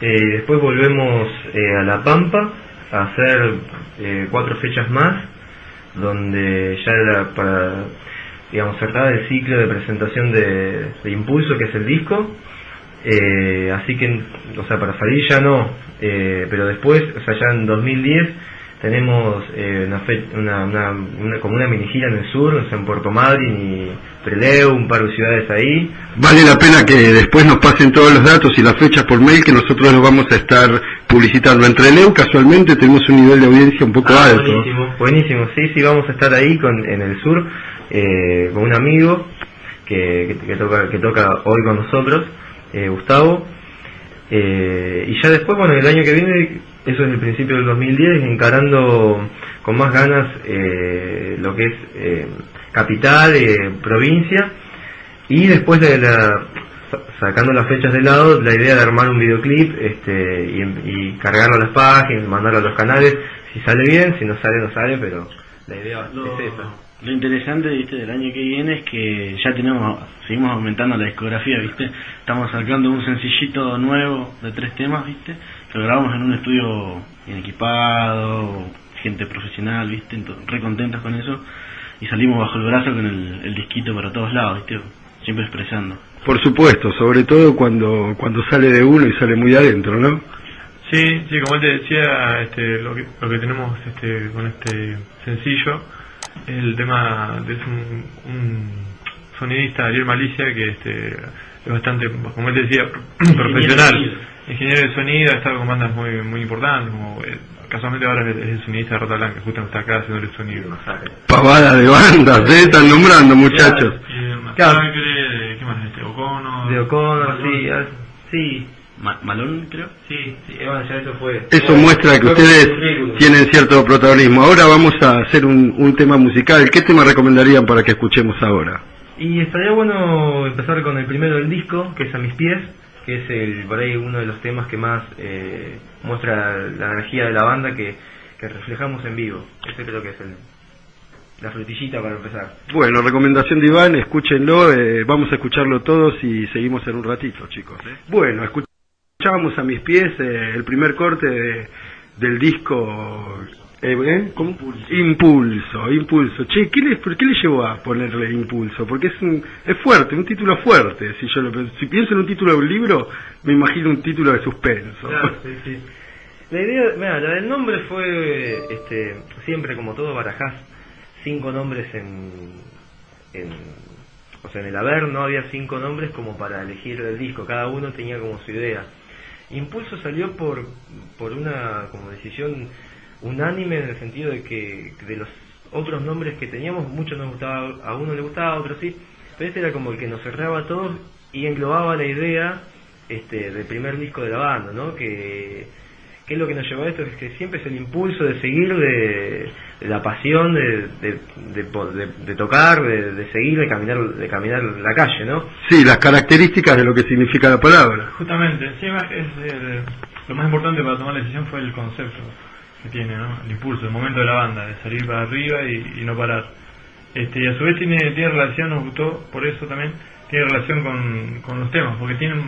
G: Eh, después volvemos eh, a La Pampa a hacer eh, cuatro fechas más, donde ya era para, digamos, cerrar el ciclo de presentación de, Impulso, que es el disco. Eh, así que, o sea, para salir ya no, eh, pero después, o sea, ya en 2010 tenemos eh, una, fe- una, una, una- como una mini gira en el sur, o sea, en Puerto Madryn y Trelew, un par de ciudades ahí.
J: Vale la pena que después nos pasen todos los datos y las fechas por mail que nosotros los vamos a estar publicitando. Entre Leo, casualmente, tenemos un nivel de audiencia un poco
G: Ah,
J: alto.
G: Buenísimo, buenísimo, sí, sí, vamos a estar ahí con, en el sur eh, con un amigo que, que, que toca, que toca hoy con nosotros, eh, Gustavo. Eh, y ya después, bueno, el año que viene, eso es el principio del 2010, encarando con más ganas eh, lo que es eh, capital, eh, provincia, y después de la, sa- sacando las fechas de lado, la idea de armar un videoclip este, y, y cargarlo a las páginas, mandarlo a los canales, si sale bien, si no sale, no sale, pero la idea
I: Lo,
G: es esa.
I: lo interesante viste del año que viene es que ya tenemos seguimos aumentando la discografía viste. Estamos sacando un sencillito nuevo de tres temas viste lo grabamos en un estudio bien equipado gente profesional viste Entonces, re contentos con eso. Y salimos bajo el brazo con el, el disquito para todos lados viste siempre expresando.
J: Por supuesto, sobre todo cuando, cuando sale de uno y sale muy adentro, ¿no?
H: Sí, sí, como él te decía, este, lo, que, lo que tenemos este, con este sencillo es el tema de es un, un sonidista, Ariel Malicia, que este, es bastante, como él te decía, profesional, ingeniero de sonido, ha estado con bandas muy muy importantes, como eh, casualmente ahora es, es el sonidista de Rota Blanca, justo está acá haciendo el sonido.
J: Pavada de bandas, ¿eh? Están nombrando, muchachos.
H: Y,
G: Claro.
H: Masacre, ¿qué más? Este, O'Connor.
G: De
H: Malone.
G: sí, ah, sí,
I: Ma- Malón creo
G: sí, sí, eh, bueno, ya eso fue.
J: Eso muestra que ustedes tienen cierto protagonismo. Ahora vamos a hacer un, un tema musical. ¿Qué tema recomendarían para que escuchemos ahora?
G: Y estaría bueno empezar con el primero del disco, que es A mis pies, que es el por ahí uno de los temas que más eh, muestra la energía de la banda que, que reflejamos en vivo. Ese creo que es el, la frutillita para empezar.
J: Bueno, recomendación de Iván, escúchenlo, eh, vamos a escucharlo todos y seguimos en un ratito, chicos. ¿eh? Bueno, escuchamos a mis pies eh, el primer corte de- del disco... eh, ¿eh? ¿Cómo? Impulso. impulso, Che, ¿qué le, ¿por qué le llevó a ponerle impulso? Porque es un, es fuerte, un título fuerte. Si yo lo, si pienso en un título de un libro, me imagino un título de suspenso.
G: Claro, sí, sí. La idea, mira, la del nombre fue, este, siempre como todo barajás, cinco nombres en, en, o sea, en el haber no había cinco nombres como para elegir el disco, cada uno tenía como su idea. Impulso salió por, por una como decisión unánime en el sentido de que de los otros nombres que teníamos, muchos nos gustaba, a uno le gustaba, a otro sí, pero este era como el que nos cerraba a todos y englobaba la idea este, del primer disco de la banda, ¿no? Que, que es lo que nos llevó a esto, es que siempre es el impulso de seguir, de, de la pasión de, de, de, de- de tocar, de, de seguir, de caminar, de caminar la calle, ¿no?
J: Sí, las características de lo que significa la palabra.
H: Justamente, encima es el- lo más importante para tomar la decisión fue el concepto que tiene, ¿no? El impulso, el momento de la banda, de salir para arriba y, no parar. Este, y a su vez tiene, tiene relación, nos gustó, por eso también, tiene relación con, con los temas, porque tienen,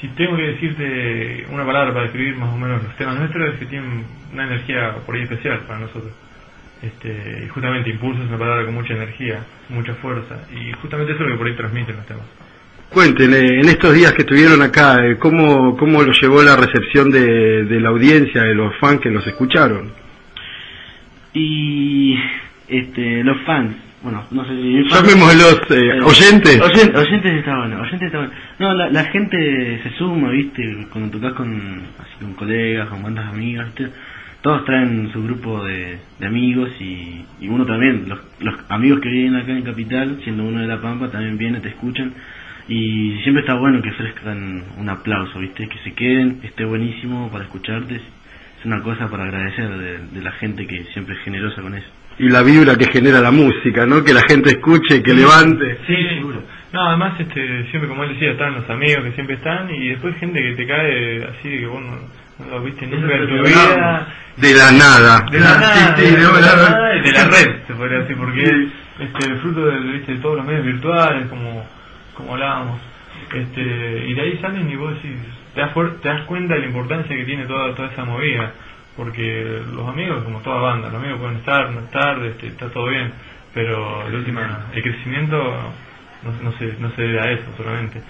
H: si tengo que decirte una palabra para describir más o menos los temas nuestros, es que tienen una energía por ahí especial para nosotros. Este, y justamente impulso es una palabra con mucha energía, mucha fuerza, y justamente eso es lo que por ahí transmiten los temas.
J: Cuenten, eh, en estos días que estuvieron acá, eh, ¿cómo, ¿cómo lo llevó la recepción de, de la audiencia, de los fans que los escucharon?
I: Y este, los fans, bueno, no sé si...
J: Llamémoslos eh, oyentes.
I: Oyen- oyentes está bueno, oyentes está bueno. No, la, la gente se suma, viste, cuando tocas con, así, con colegas, con bandas amigas, viste. Todos traen su grupo de, de amigos y, y uno también, los, los amigos que vienen acá en Capital, siendo uno de La Pampa, también vienen, te escuchan. Y siempre está bueno que ofrezcan un aplauso, viste, que se queden, esté buenísimo para escucharte. Es una cosa para agradecer de, de la gente que siempre es generosa con eso.
J: Y la vibra que genera la música, ¿no? Que la gente escuche, que levante.
H: Sí, seguro. No, además, este, siempre como él decía, están los amigos que siempre están y después gente que te cae así de que vos no, no lo viste nunca en tu vida.
J: De la nada.
H: De la nada,
J: Sí, sí,
H: de,
J: no,
H: la
J: la-
H: nada y de la red, se podría decir, porque es este, el fruto del, ¿viste? de todos los medios virtuales, como, como hablábamos. Este, y de ahí salen y vos decís, te das, te das cuenta de la importancia que tiene toda, toda esa movida. Porque los amigos, como toda banda, los amigos pueden estar, no estar, este, está todo bien, pero el, última, el crecimiento no, no, se, no se debe a eso solamente.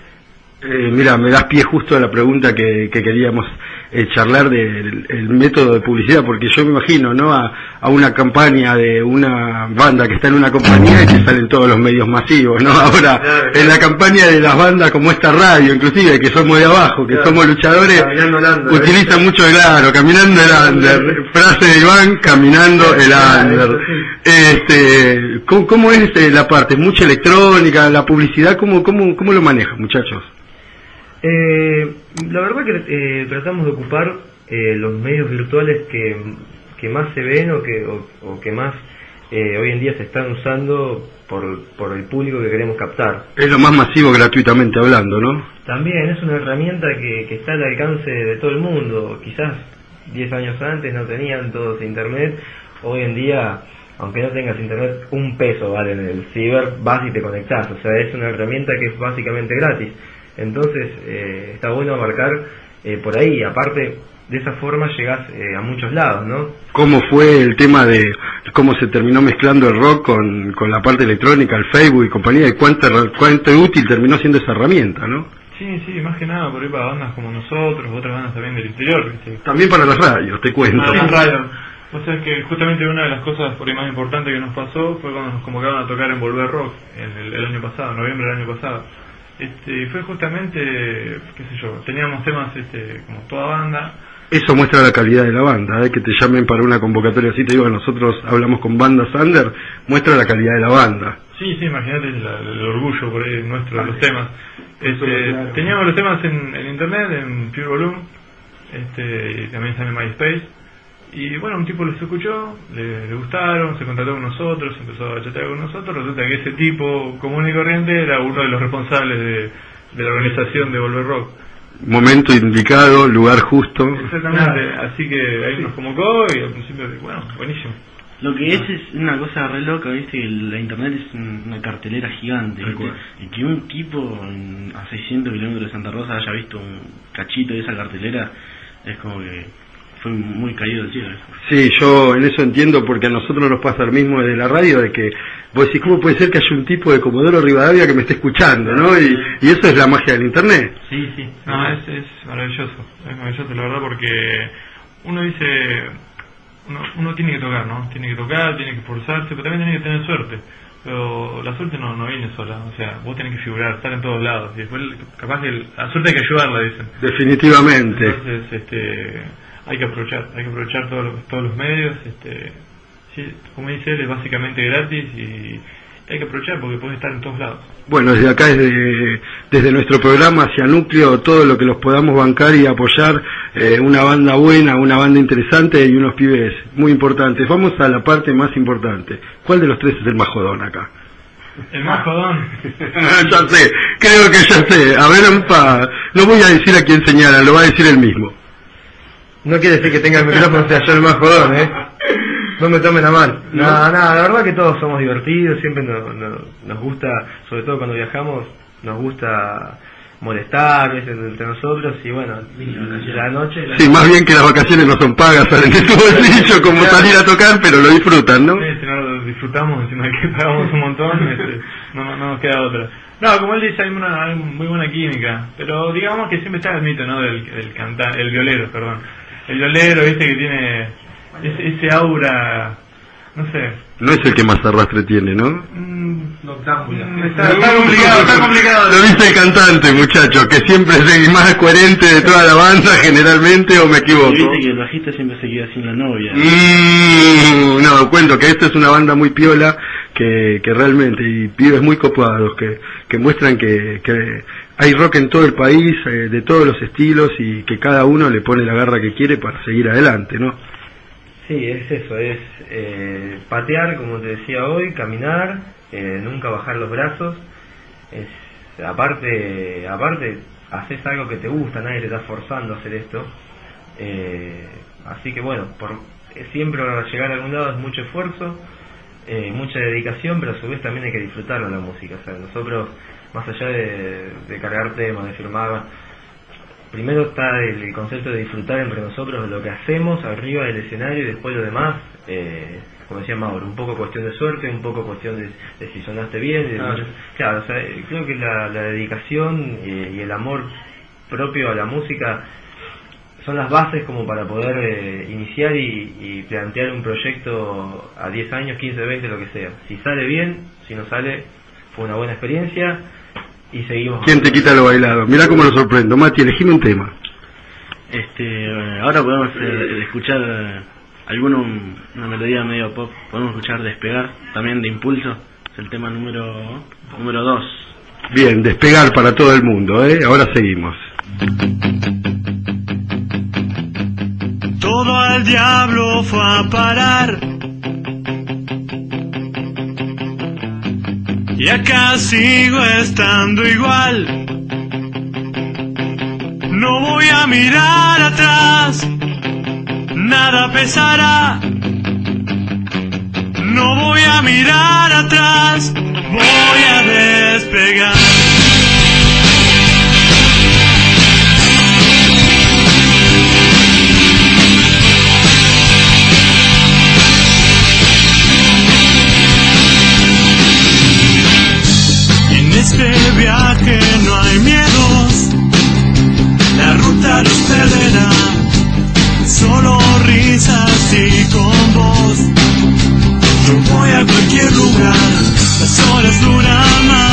J: Eh, mira, me das pie justo a la pregunta que, que queríamos eh, charlar del el método de publicidad, porque yo me imagino, ¿no? A, a una campaña de una banda que está en una compañía y te salen todos los medios masivos, ¿no? Ahora, en la campaña de las bandas como esta radio, inclusive, que somos de abajo, que somos luchadores,
G: el under,
J: utilizan mucho, claro, caminando el under, frase de Iván, caminando el under. Este, ¿cómo, cómo es eh, la parte? ¿Mucha electrónica? ¿La publicidad? ¿Cómo, cómo, cómo lo manejan, muchachos?
G: Eh, la verdad que eh, tratamos de ocupar eh, los medios virtuales que, que más se ven o que, o, o que más eh, hoy en día se están usando por, por el público que queremos captar.
J: Es lo más masivo gratuitamente hablando, ¿no?
G: También es una herramienta que, que está al alcance de todo el mundo. Quizás 10 años antes no tenían todos internet. Hoy en día, aunque no tengas internet, un peso vale en el ciber, vas y te conectás. O sea, es una herramienta que es básicamente gratis. Entonces, eh, está bueno abarcar eh, por ahí. Aparte, de esa forma llegás eh, a muchos lados, ¿no?
J: ¿Cómo fue el tema de cómo se terminó mezclando el rock con, con la parte electrónica, el Facebook y compañía? ¿Y cuánto, cuánto útil terminó siendo esa herramienta, no?
H: Sí, sí, más que nada por ahí para bandas como nosotros, otras bandas también del interior, ¿viste?
J: También para las radios, te cuento.
H: Ah, en radio. O sea que justamente una de las cosas por ahí más importantes que nos pasó fue cuando nos convocaron a tocar en Volver Rock en el, el año pasado, noviembre del año pasado. Este, fue justamente, qué sé yo, teníamos temas este, como toda banda,
J: Eso muestra la calidad de la banda, ¿eh? que te llamen para una convocatoria así, te digo, nosotros hablamos con bandas under, muestra la calidad de la banda.
H: Sí, sí, imagínate el orgullo por ahí nuestro de los temas. Este,
J: claro.
H: Teníamos los temas en, en internet, en Pure Volume, este, y también están en MySpace. Y bueno, un tipo los escuchó, le, le gustaron, se contactó con nosotros, empezó a chatear con nosotros. Resulta que ese tipo común y corriente era uno de los responsables de, de la organización de Volver Rock.
J: Momento indicado, lugar justo.
H: Exactamente, así que ahí nos convocó y al principio, bueno, buenísimo.
I: Lo que es es una cosa re loca, viste, que la internet es un- una cartelera gigante. Y que un tipo a 600 kilómetros de Santa Rosa haya visto un cachito de esa cartelera, es como que fue muy caído eso.
J: Sí, yo en eso entiendo porque a nosotros nos pasa lo mismo desde la radio, de que vos decís, ¿cómo puede ser que haya un tipo de Comodoro Rivadavia que me esté escuchando, no? Y, y eso es la magia del Internet.
H: Sí, sí. No, es, es maravilloso. Es maravilloso, la verdad, porque uno dice, uno, uno tiene que tocar, ¿no? Tiene que tocar, tiene que esforzarse, pero también tiene que tener suerte. Pero la suerte no, no viene sola, o sea, vos tenés que figurar, estar en todos lados. Y después, capaz que la suerte hay que ayudarla, dicen.
J: Definitivamente.
H: Entonces, este, hay que aprovechar, hay que aprovechar todos los, todos los medios. Este, sí, como dice él, es básicamente gratis y hay que aprovechar porque puedes estar en todos lados.
J: Bueno, desde acá, desde, desde nuestro programa hacia Núcleo, todo lo que los podamos bancar y apoyar, eh, una banda buena, una banda interesante y unos pibes muy importantes. Vamos a la parte más importante. ¿Cuál de los tres es el más jodón acá?
H: El más jodón.
J: ya sé, creo que ya sé. A ver, Ampa, no voy a decir a quién señala, lo va a decir él mismo.
G: No quiere decir que tenga el micrófono sea yo el más jodón, ¿eh? No me tomen a mal.
J: No.
G: Nada, nada, la verdad que todos somos divertidos, siempre nos, nos, nos gusta, sobre todo cuando viajamos, nos gusta molestar ¿ves? entre nosotros y bueno, la noche... la-
J: Sí, más bien que las vacaciones no son pagas, salen de tu bolsillo como salir a tocar, pero lo disfrutan, ¿no?
H: Sí, si no lo disfrutamos, encima que pagamos un montón, este, no, no nos queda otra. No, como él dice, hay una hay muy buena química, pero digamos que siempre está el mito, ¿no? Del, del cantante, el violero, perdón. El violero, viste, que tiene ese, ese aura, no sé.
J: No es el que más arrastre tiene, ¿no?
H: mm, Está, está complicado, está complicado.
J: Lo dice el cantante, muchacho, que siempre es el más coherente de toda la banda, generalmente, o me
I: Y
J: equivoco.
I: viste que el bajista siempre se queda sin la novia.
J: Mm, no, cuento que esta es una banda muy piola, que, que realmente, y pibes muy copados, que, que muestran que, que hay rock en todo el país, eh, de todos los estilos, y que cada uno le pone la garra que quiere para seguir adelante, ¿no?
G: Sí, es eso, es eh, patear, como te decía hoy, caminar, eh, nunca bajar los brazos. Es, aparte, aparte, haces algo que te gusta, nadie te está forzando a hacer esto. Eh, así que bueno, por, siempre llegar a algún lado es mucho esfuerzo, eh, mucha dedicación, pero a su vez también hay que disfrutarlo la música. O sea, nosotros, más allá de, de cargar temas, de firmar, primero está el, el concepto de disfrutar entre nosotros lo que hacemos arriba del escenario y después lo demás, eh, como decía Mauro, un poco cuestión de suerte, un poco cuestión de, de si sonaste bien. de-
H: Claro.
G: claro, o sea, creo que la, la dedicación eh, y el amor propio a la música son las bases como para poder eh, iniciar y, y plantear un proyecto a 10 años, 15, 20, lo que sea. Si sale bien, si no sale, fue una buena experiencia y seguimos.
J: ¿Quién te quita lo bailado? Mirá cómo lo sorprendo. Mati, elegime un tema.
I: Este, ahora podemos eh, escuchar eh, alguno, una melodía medio pop. Podemos escuchar Despegar, también de Impulso. Es el tema número número 2.
J: Bien, despegar para todo el mundo, ¿eh? Ahora seguimos.
K: Todo al diablo fue a parar. Y acá sigo estando igual. No voy a mirar atrás. Nada pesará. No voy a mirar atrás. Voy a despegar. Y con vos. Yo voy a cualquier lugar, las horas duran más,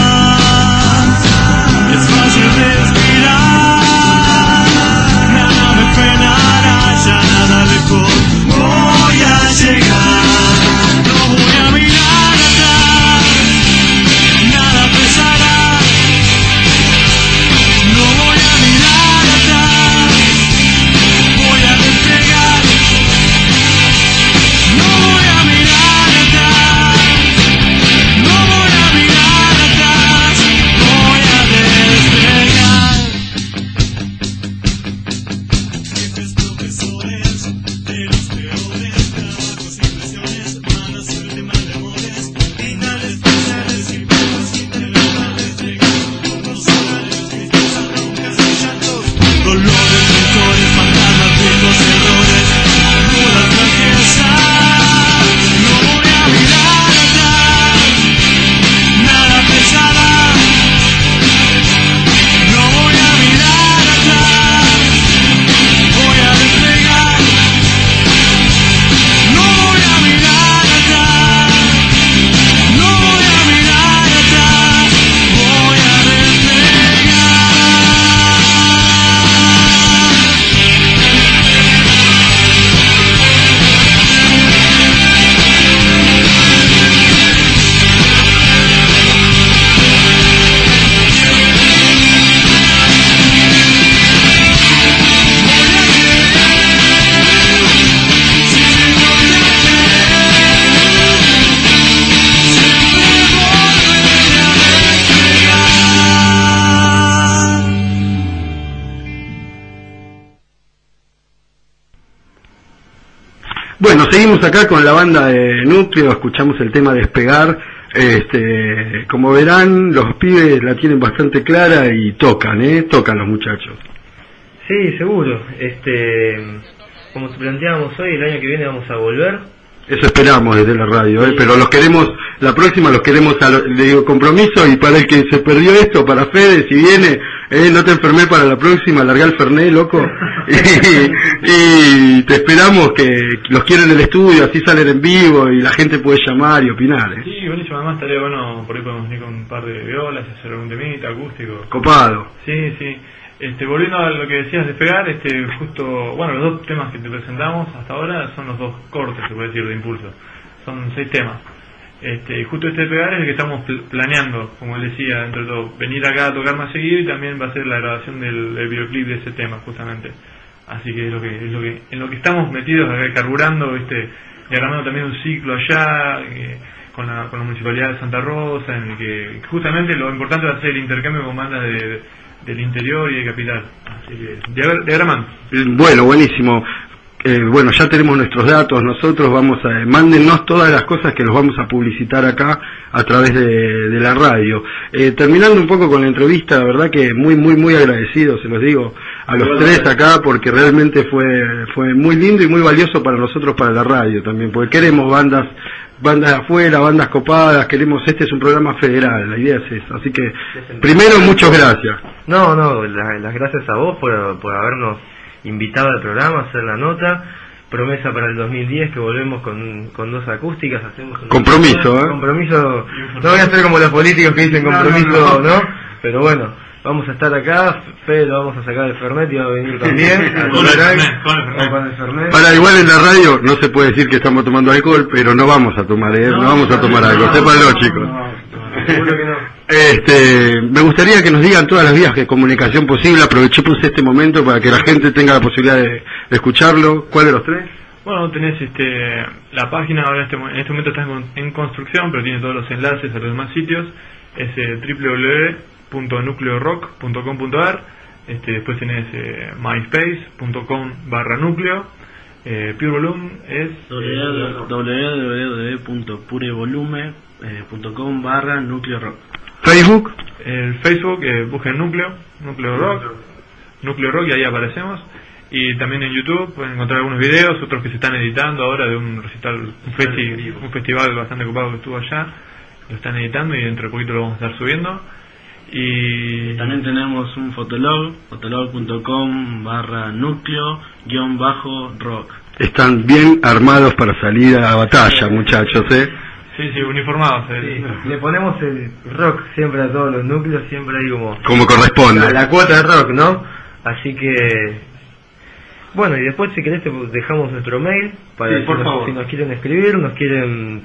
J: Seguimos acá con la banda de Núcleo, escuchamos el tema Despegar. Este, como verán, los pibes la tienen bastante clara y tocan, ¿eh? Tocan los muchachos.
G: Sí, seguro. Este, como te planteábamos hoy, el año que viene vamos a volver.
J: Eso esperamos desde la radio, ¿eh? pero los queremos, la próxima los queremos, a, le digo compromiso y para el que se perdió esto, para Fede, si viene, eh, no te enfermé para la próxima, larga el Fernet, loco. y, y te esperamos que los quieren en el estudio, así salen en vivo y la gente puede llamar y opinar. ¿eh?
H: Sí, buenísimo. Además estaría bueno, por ahí podemos venir con un par de violas hacer algún temita acústico.
J: Copado.
H: Sí, sí. Este, volviendo a lo que decías de pegar, este, justo, bueno, los dos temas que te presentamos hasta ahora son los dos cortes, se puede decir, de impulso. Son seis temas. Este, y justo este pegar es el que estamos pl- planeando, como él decía, dentro de todo, venir acá a tocar más seguido y también va a ser la grabación del, del videoclip de ese tema, justamente. Así que es lo que, es lo que, en lo que estamos metidos carburando, este, diagramando también un ciclo allá, eh, con la, con la municipalidad de Santa Rosa, en el que justamente lo importante va a ser el intercambio con bandas de, del interior y de capital. Así que, diagramando.
J: Eh, Bueno, buenísimo. Eh, bueno, ya tenemos nuestros datos, nosotros vamos a, mándennos todas las cosas que los vamos a publicitar acá a través de, de la radio. Eh, terminando un poco con la entrevista, la verdad que muy, muy, muy agradecido, se los digo, a los
L: Bueno,
J: tres acá, porque realmente fue, fue muy lindo y muy valioso para nosotros, para la radio también, porque queremos bandas, bandas de afuera, bandas copadas, queremos, este es un programa federal, la idea es esa. Así que, primero, muchas gracias.
G: No, no, la- las gracias a vos por, por habernos invitado al programa, hacer la nota. Promesa para el 2010 que volvemos con, con dos acústicas, hacemos un
J: Compromiso, ¿eh?
G: Compromiso, no voy a ser como los políticos que dicen
J: No, no,
G: compromiso,
J: no.
G: ¿no? Pero bueno, vamos a estar acá, Fede lo vamos a sacar del Fernet y va a venir también.
H: Con el Fernet, con el Fernet.
G: Con el Fernet.
J: Para igual en la radio no se puede decir que estamos tomando alcohol, pero no vamos a tomar, ¿eh? no, vamos a tomar algo, sépanlo chicos.
G: Seguro que no.
J: Este, me gustaría que nos digan todas las vías de comunicación posible, aprovechemos este momento para que la gente tenga la posibilidad de, de escucharlo. ¿Cuál de los tres?
H: Bueno, tenés este, la página, ahora en este, en este momento está en, con- en construcción, pero tiene todos los enlaces a los demás sitios. Es eh, www.nucleorock.com.ar. Este, después tenés eh, myspace.com barra núcleo. Eh, Pure Volume es
I: www.purevolume.com barra núcleo rock.
J: Facebook.
H: el Facebook, eh, busquen núcleo, núcleo rock, núcleo rock y ahí aparecemos. Y también en YouTube pueden encontrar algunos videos, otros que se están editando ahora de un recital, un, festi- un festival bastante ocupado que estuvo allá. Lo están editando y dentro de poquito lo vamos a estar subiendo. Y
I: También tenemos un fotolog, fotolog.com barra núcleo guion bajo rock.
J: Están bien armados para salir a la batalla, muchachos, ¿eh?
H: Sí, sí, uniformados. eh.
G: Le ponemos el rock siempre a todos los núcleos, siempre hay como...
J: Como corresponde.
G: La, la cuota de rock, ¿no? Así que... Bueno, y después si querés te dejamos nuestro mail para
J: Sí, por
G: si, nos,
J: favor.
G: si nos quieren escribir, nos quieren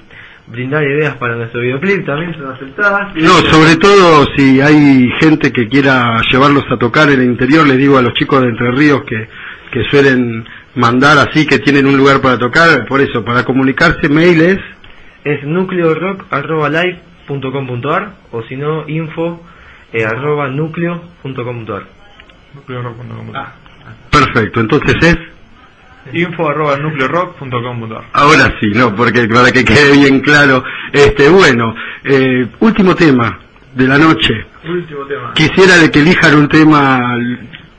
G: brindar ideas para nuestro videoclip, también son aceptadas.
J: No, sobre todo si hay gente que quiera llevarlos a tocar en el interior, les digo a los chicos de Entre Ríos que, que suelen mandar así, que tienen un lugar para tocar, por eso, para comunicarse, mail es...
G: Es nucleorock.live.com.ar o si no, info eh, arroba nucleo.com.ar
H: Nucleorock.com.ar.
G: Ah.
J: Perfecto, entonces es...
H: Info arroba nucleorock.com.ar.
J: Ahora sí, no, porque para que quede bien claro, este, bueno, eh, último tema de la noche.
H: Último tema.
J: Quisiera de que elijan un tema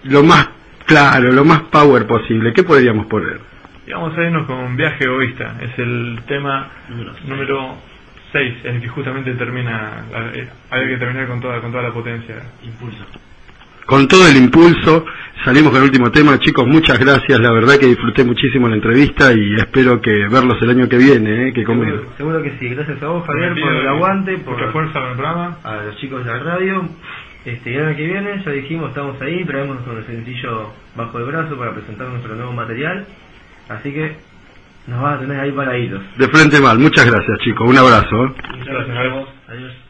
J: lo más claro, lo más power posible. ¿Qué podríamos poner?
H: Y vamos a irnos con Viaje Egoísta. Es el tema número 6, el que justamente termina. la- eh, hay que terminar con toda, con toda la potencia.
I: Impulso.
J: Con todo el impulso, salimos con el último tema. Chicos, muchas gracias. La verdad que disfruté muchísimo la entrevista y espero que verlos el año que viene, ¿eh? que conmigo.
G: Seguro, seguro que sí, gracias a vos Javier por el
H: eh,
G: aguante, por
H: mucha fuerza en el programa.
G: a los chicos de la radio. Este, y el año que viene, ya dijimos, estamos ahí, traemos con el sencillo bajo el brazo para presentar nuestro nuevo material. Así que nos van a tener ahí paraditos.
J: De frente mal. Muchas gracias, chicos. Un abrazo. ¿eh?
H: Muchas gracias, nos vemos.
G: Adiós.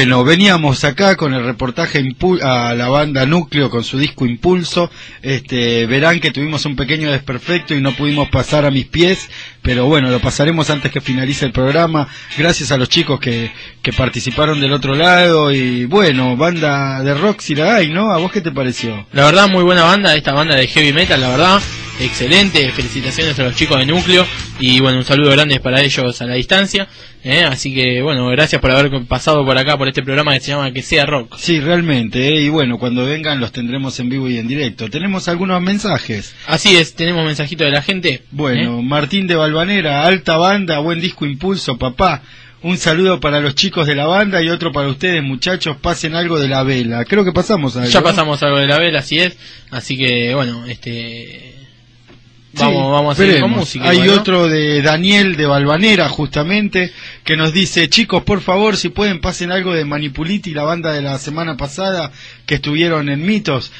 B: Bueno, veníamos acá con el reportaje a la banda Núcleo con su disco Impulso. Este, verán que tuvimos un pequeño desperfecto y no pudimos pasar a mis pies, pero bueno, lo pasaremos antes que finalice el programa. Gracias a los chicos que, que participaron del otro lado y bueno, banda de rock si la hay, ¿no? ¿A vos qué te pareció?
A: La verdad, muy buena banda, esta banda de heavy metal, la verdad. Excelente, felicitaciones a los chicos de Núcleo y bueno, un saludo grande para ellos a la distancia. ¿eh? Así que bueno, gracias por haber pasado por acá por este programa que se llama Que sea Rock.
B: Sí, realmente, ¿eh? y bueno, cuando vengan los tendremos en vivo y en directo. Tenemos algunos mensajes.
A: Así es, tenemos mensajito de la gente.
B: Bueno,
A: ¿eh?
B: Martín de Balvanera, alta banda, buen disco impulso, papá. Un saludo para los chicos de la banda y otro para ustedes, muchachos. Pasen algo de la vela. Creo que pasamos algo.
A: Ya pasamos algo de la vela, así es. Así que bueno, este.
B: Sí,
A: Vamos, vamos a seguir con música.
B: Hay otro de Daniel de Balvanera, justamente, que nos dice, chicos, por favor, si pueden, pasen algo de Manipuliti, la banda de la semana pasada que estuvieron en Mitos.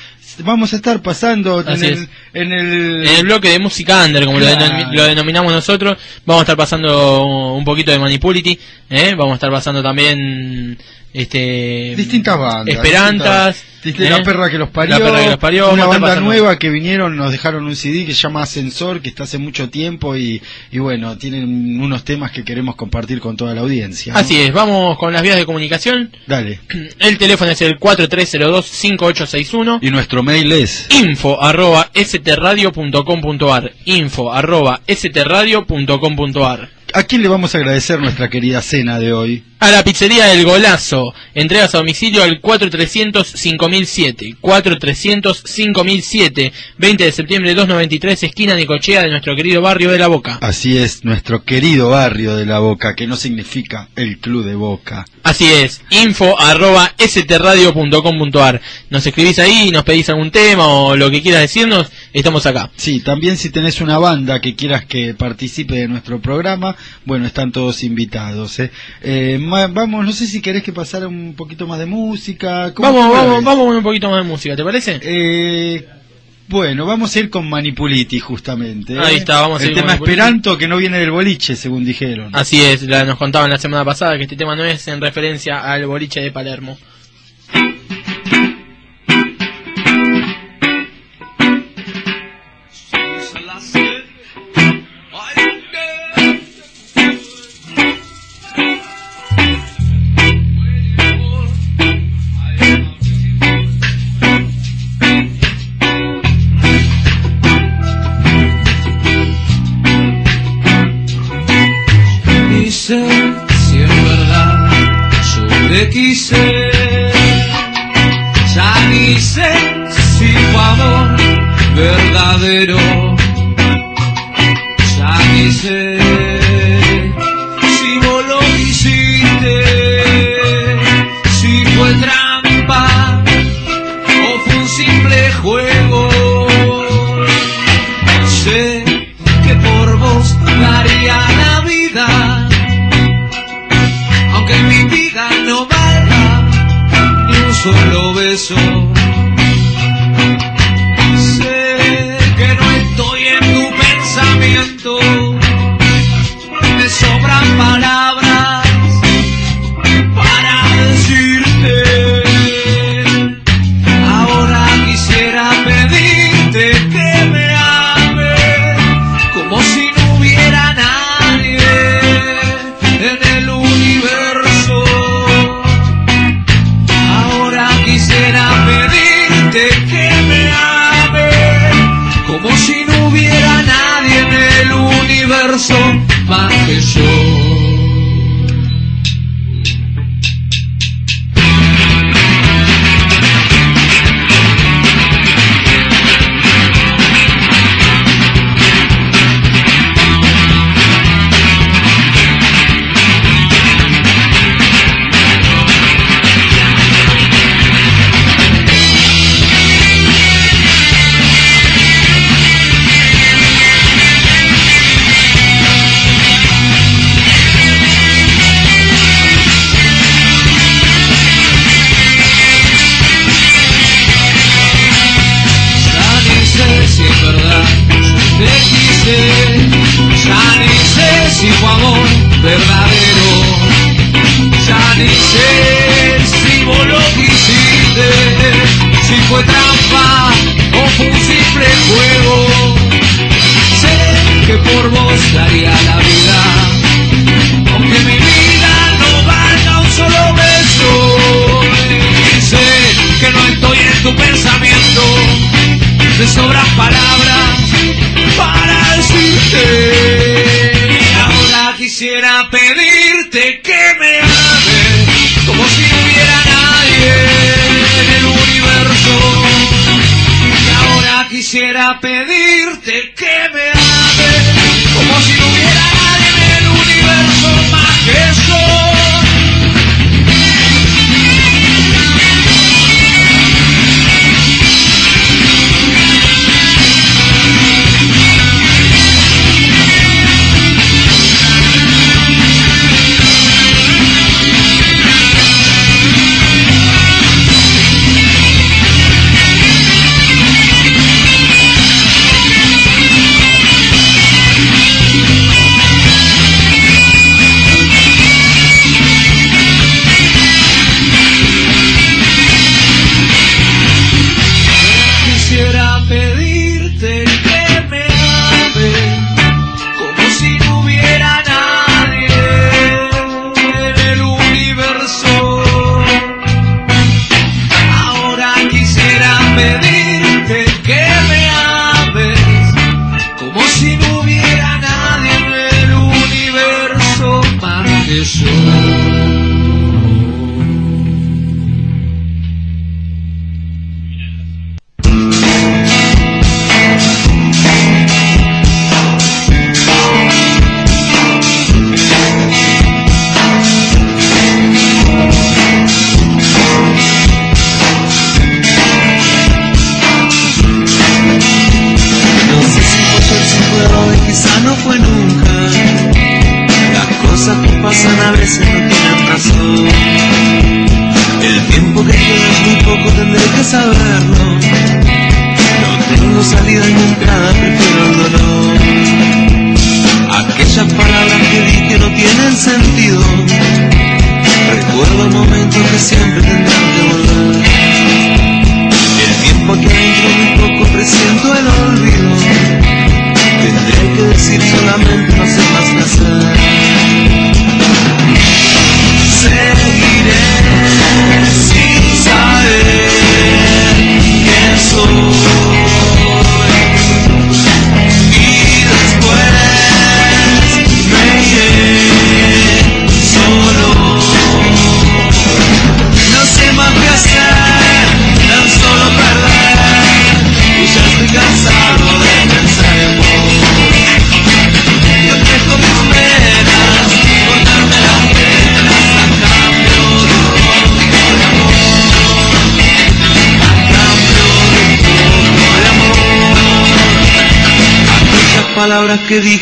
B: Vamos a estar pasando en el,
A: es.
B: en el...
A: En el bloque de música under, como lo denom- lo, denominamos nosotros, vamos a estar pasando un poquito de Manipulity, ¿eh? vamos a estar pasando también este
B: Distintas bandas.
A: Esperantas,
B: distintas- distintas- La
A: ¿eh?
B: perra que los parió.
A: La perra que los parió,
B: Una
A: ¿cómo está
B: banda nueva que vinieron, nos dejaron un CD que se llama Ascensor, que está hace mucho tiempo y, y bueno, tienen unos temas que queremos compartir con toda la audiencia. ¿no?
A: Así es, vamos con las vías de comunicación.
B: Dale.
A: El teléfono es el 4302-5861.
B: Y nuestro mail es
A: info arroba stradio.com.ar info arroba stradio.com.ar
B: ¿A quién le vamos a agradecer nuestra querida cena de hoy?
A: A la pizzería del Golazo. Entregas a domicilio al 4300-5007. 4300-5007. 20 de septiembre 293, esquina Nicochea de nuestro querido barrio de La Boca.
B: Así es, nuestro querido barrio de La Boca, que no significa el Club de Boca.
A: Así es, info arroba. Nos escribís ahí, nos pedís algún tema o lo que quieras decirnos, estamos acá.
B: Sí, también si tenés una banda que quieras que participe de nuestro programa, bueno, están todos invitados. ¿eh? Eh, vamos, no sé si querés que pasara un poquito más de música. ¿Cómo
A: Vamos, vamos, vamos con un poquito más de música, ¿te parece?
B: Eh, bueno, vamos a ir con Manipuliti justamente. ¿eh?
A: Ahí está, vamos a
B: El
A: ir
B: tema. Esperanto que no viene del boliche, según dijeron.
A: Así es, la, nos contaban la semana pasada que este tema no es en referencia al boliche de Palermo.
M: Te quise. Ya ni sé si fue amor verdadero.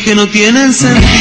M: Que no tienen sentido.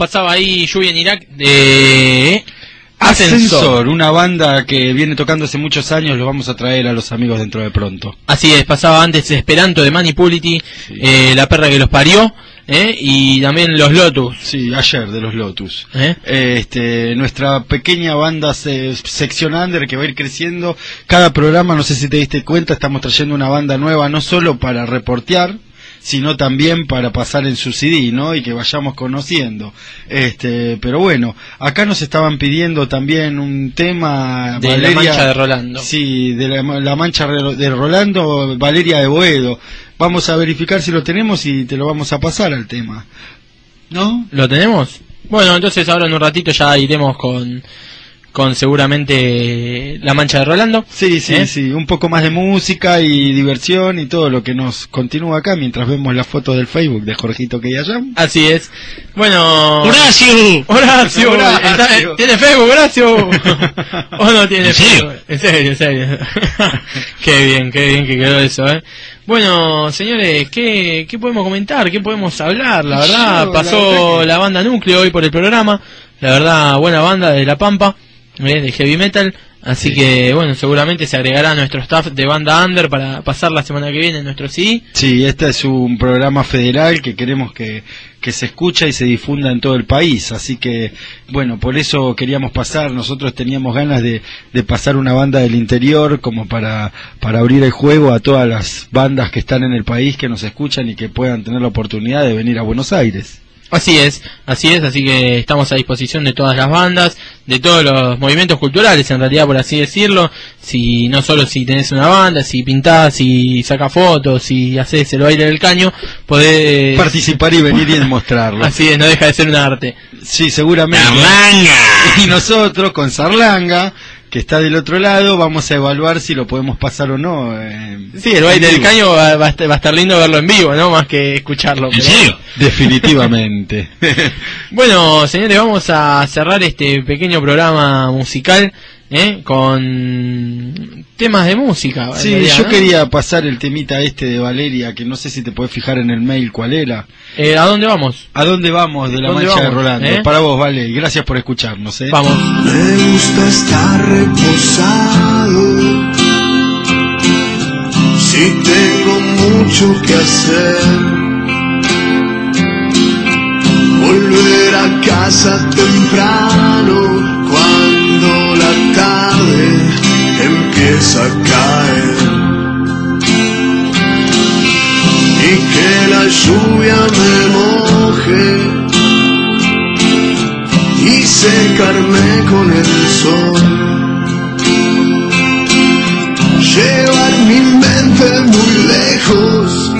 A: Pasaba ahí Lluvia en Irak de
B: Ascensor, una banda que viene tocando hace muchos años, lo vamos a traer a los amigos dentro de pronto.
A: Así es, pasaba antes Esperanto de Manipulity, eh, La perra que los parió, eh, y también Los Lotus.
B: Sí, ayer de los Lotus.
A: ¿eh?
B: Este, nuestra pequeña banda se- sección under que va a ir creciendo. Cada programa, no sé si te diste cuenta, estamos trayendo una banda nueva, no solo para reportear, sino también para pasar en su CD, ¿no? Y que vayamos conociendo. Este, pero bueno, acá nos estaban pidiendo también un tema
A: De La Mancha de Rolando.
B: Sí, de la, la mancha de Rolando, Valeria de Boedo. Vamos a verificar si lo tenemos y te lo vamos a pasar al tema. ¿No?
A: ¿Lo tenemos? Bueno, entonces ahora en un ratito ya iremos con, con seguramente La Mancha de Rolando.
B: Sí, sí,
A: ¿Eh?
B: sí, un poco más de música y diversión y todo lo que nos continúa acá mientras vemos la foto del Facebook de Jorgito Queyayam.
A: Así es. Bueno.
C: ¡Horacio!
A: Horacio,
B: Horacio.
A: está- eh, ¿tiene Facebook, Horacio? ¿O no tiene
C: ¿En serio?
A: Facebook? En serio, en serio. qué bien, qué bien que quedó eso, ¿eh? Bueno, señores, ¿qué, qué podemos comentar? ¿Qué podemos hablar? La verdad,
B: Yo, la
A: pasó
B: verdad que-
A: la banda Núcleo hoy por el programa. La verdad, buena banda de La Pampa. De heavy metal. Así que, bueno, seguramente se agregará a nuestro staff de banda under para pasar la semana que viene en nuestro CD.
B: Sí, este es un programa federal que queremos que, que se escucha y se difunda en todo el país. Así que, bueno, por eso queríamos pasar. Nosotros teníamos ganas de, de pasar una banda del interior como para, para abrir el juego a todas las bandas que están en el país, que nos escuchan y que puedan tener la oportunidad de venir a Buenos Aires.
A: Así es, así es, así que estamos a disposición de todas las bandas, de todos los movimientos culturales, en realidad, por así decirlo. Si no solo si tenés una banda, si pintás, si sacas fotos, si haces el baile del caño, podés
B: Participar y venir y demostrarlo.
A: Así es, no deja de ser un arte.
B: Sí, seguramente.
C: ¡Sarlanga!
B: Y nosotros, con Sarlanga, que está del otro lado, vamos a evaluar si lo podemos pasar o no. eh,
A: Sí, el baile del caño va, va a estar, va a estar lindo verlo en vivo, ¿no? Más que escucharlo.
C: ¿En
A: pero-
C: serio?
B: Definitivamente.
A: Bueno, señores, vamos a cerrar este pequeño programa musical ¿eh? con temas de música.
B: sí,
A: realidad,
B: yo
A: ¿no?
B: quería pasar el temita este de Valeria, que no sé si te puedes fijar en el mail cuál era.
A: Eh, ¿A dónde vamos?
B: ¿A dónde vamos de la
A: ¿Dónde
B: mancha de
A: vamos,
B: Rolando?
A: eh?
B: Para vos, Vale, y gracias por escucharnos. ¿eh?
A: Vamos.
F: Me gusta estar reposado. Si tengo mucho que hacer. Volver a casa temprano cuando la tarde empieza a caer. Y que la lluvia me moje y secarme con el sol. Llevar mi mente muy lejos,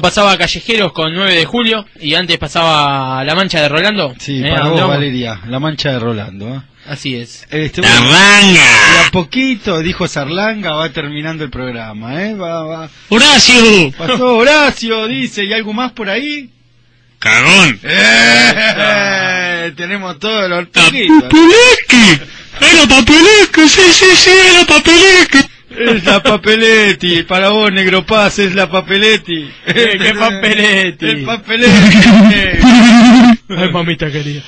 A: Pasaba Callejeros con 9 de julio y antes pasaba La Mancha de Rolando.
B: Sí,
A: Eh,
B: para vos. Valeria, la mancha de Rolando. ¿eh?
A: Así es.
B: Este,
C: La
B: bueno,
C: manga.
B: de a poquito, dijo Sarlanga, va terminando el programa, ¿eh? Va, va.
C: Horacio.
B: Pasó Horacio, dice, ¿y algo más por ahí?
C: Cagón.
B: ¡Eh! Tenemos todos los toquitos.
C: Papeleque. Era papeleque, sí, sí, sí, era papeleque.
B: Es la papeletti, para vos, Negro Paz, es la papeletti.
A: Eh, ¿Qué papeletti?
B: El papeletti.
A: Ay, mamita querida.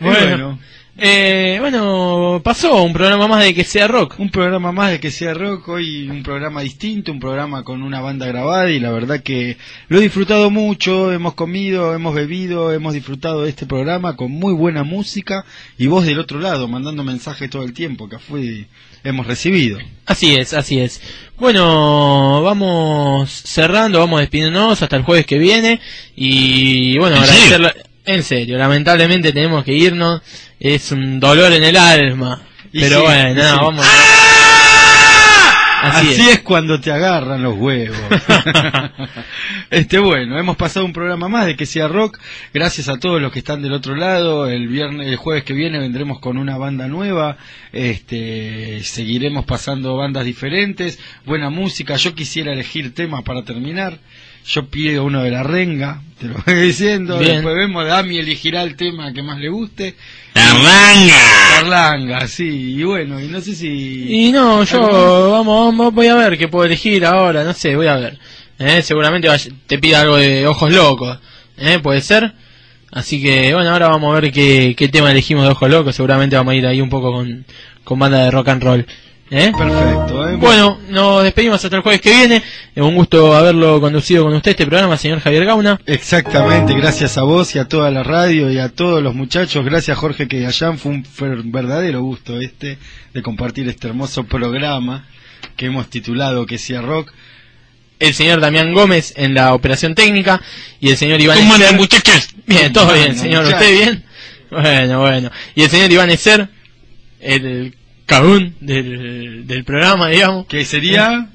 B: Bueno,
A: Bueno, eh, bueno, pasó un programa más de que sea rock.
B: un programa más de que sea rock, hoy un programa distinto, un programa con una banda grabada y la verdad que lo he disfrutado mucho, hemos comido, hemos bebido, hemos disfrutado de este programa con muy buena música y vos del otro lado mandando mensajes todo el tiempo que fue hemos recibido.
A: Así es, así es. Bueno, vamos cerrando, vamos despidiéndonos hasta el jueves que viene y bueno,
C: ¿En
A: agradecerle. En serio, lamentablemente tenemos que irnos, es un dolor en el alma.
B: Y
A: pero
B: sí,
A: bueno, no, vamos. Así,
B: Así,
A: es.
B: es. cuando te agarran los huevos. este bueno, hemos pasado un programa más de que sea rock. Gracias a todos los que están del otro lado. El viernes, el jueves que viene vendremos con una banda nueva. Este, seguiremos pasando bandas diferentes, buena música. Yo quisiera elegir temas para terminar. Yo pido uno de la renga, te lo voy diciendo.
A: Bien.
B: Después vemos, Dami elegirá el tema que más le guste.
C: Carlanga.
B: Carlanga, sí. Y bueno, y no sé si.
A: Y no, yo vamos, vamos, voy a ver qué puedo elegir ahora, no sé, voy a ver. ¿Eh? Seguramente vaya- te pida algo de ojos locos, ¿eh? puede ser. Así que bueno, ahora vamos a ver qué, qué tema elegimos de ojos locos. Seguramente vamos a ir ahí un poco con, con banda de rock and roll. ¿Eh?
B: Perfecto. ¿eh?
A: Bueno, nos despedimos hasta el jueves que viene. Es un gusto haberlo conducido con usted este programa, señor Javier Gauna.
B: Exactamente, gracias a vos y a toda la radio y a todos los muchachos. Gracias Jorge que allá fue un verdadero gusto este de compartir este hermoso programa que hemos titulado Que sea rock.
A: El señor Damián Gómez en la operación técnica y el señor Iván
C: ¿Cómo andan, muchachos?
A: Bien, todo
B: ¿Cómo
A: bien, señor.
B: muchachos?
A: ¿Usted bien? Bueno, bueno. Y el señor Iván Ezer, el cagún del, del programa, digamos.
B: Que sería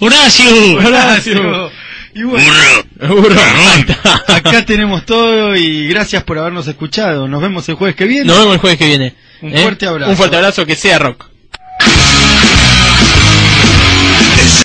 C: Horacio.
A: Horacio.
B: Y bueno,
A: Burro.
B: Acá tenemos todo y gracias por habernos escuchado. Nos vemos el jueves que viene.
A: Nos vemos el jueves que viene.
B: Un
A: ¿eh?
B: fuerte abrazo.
A: Un fuerte abrazo, que sea rock.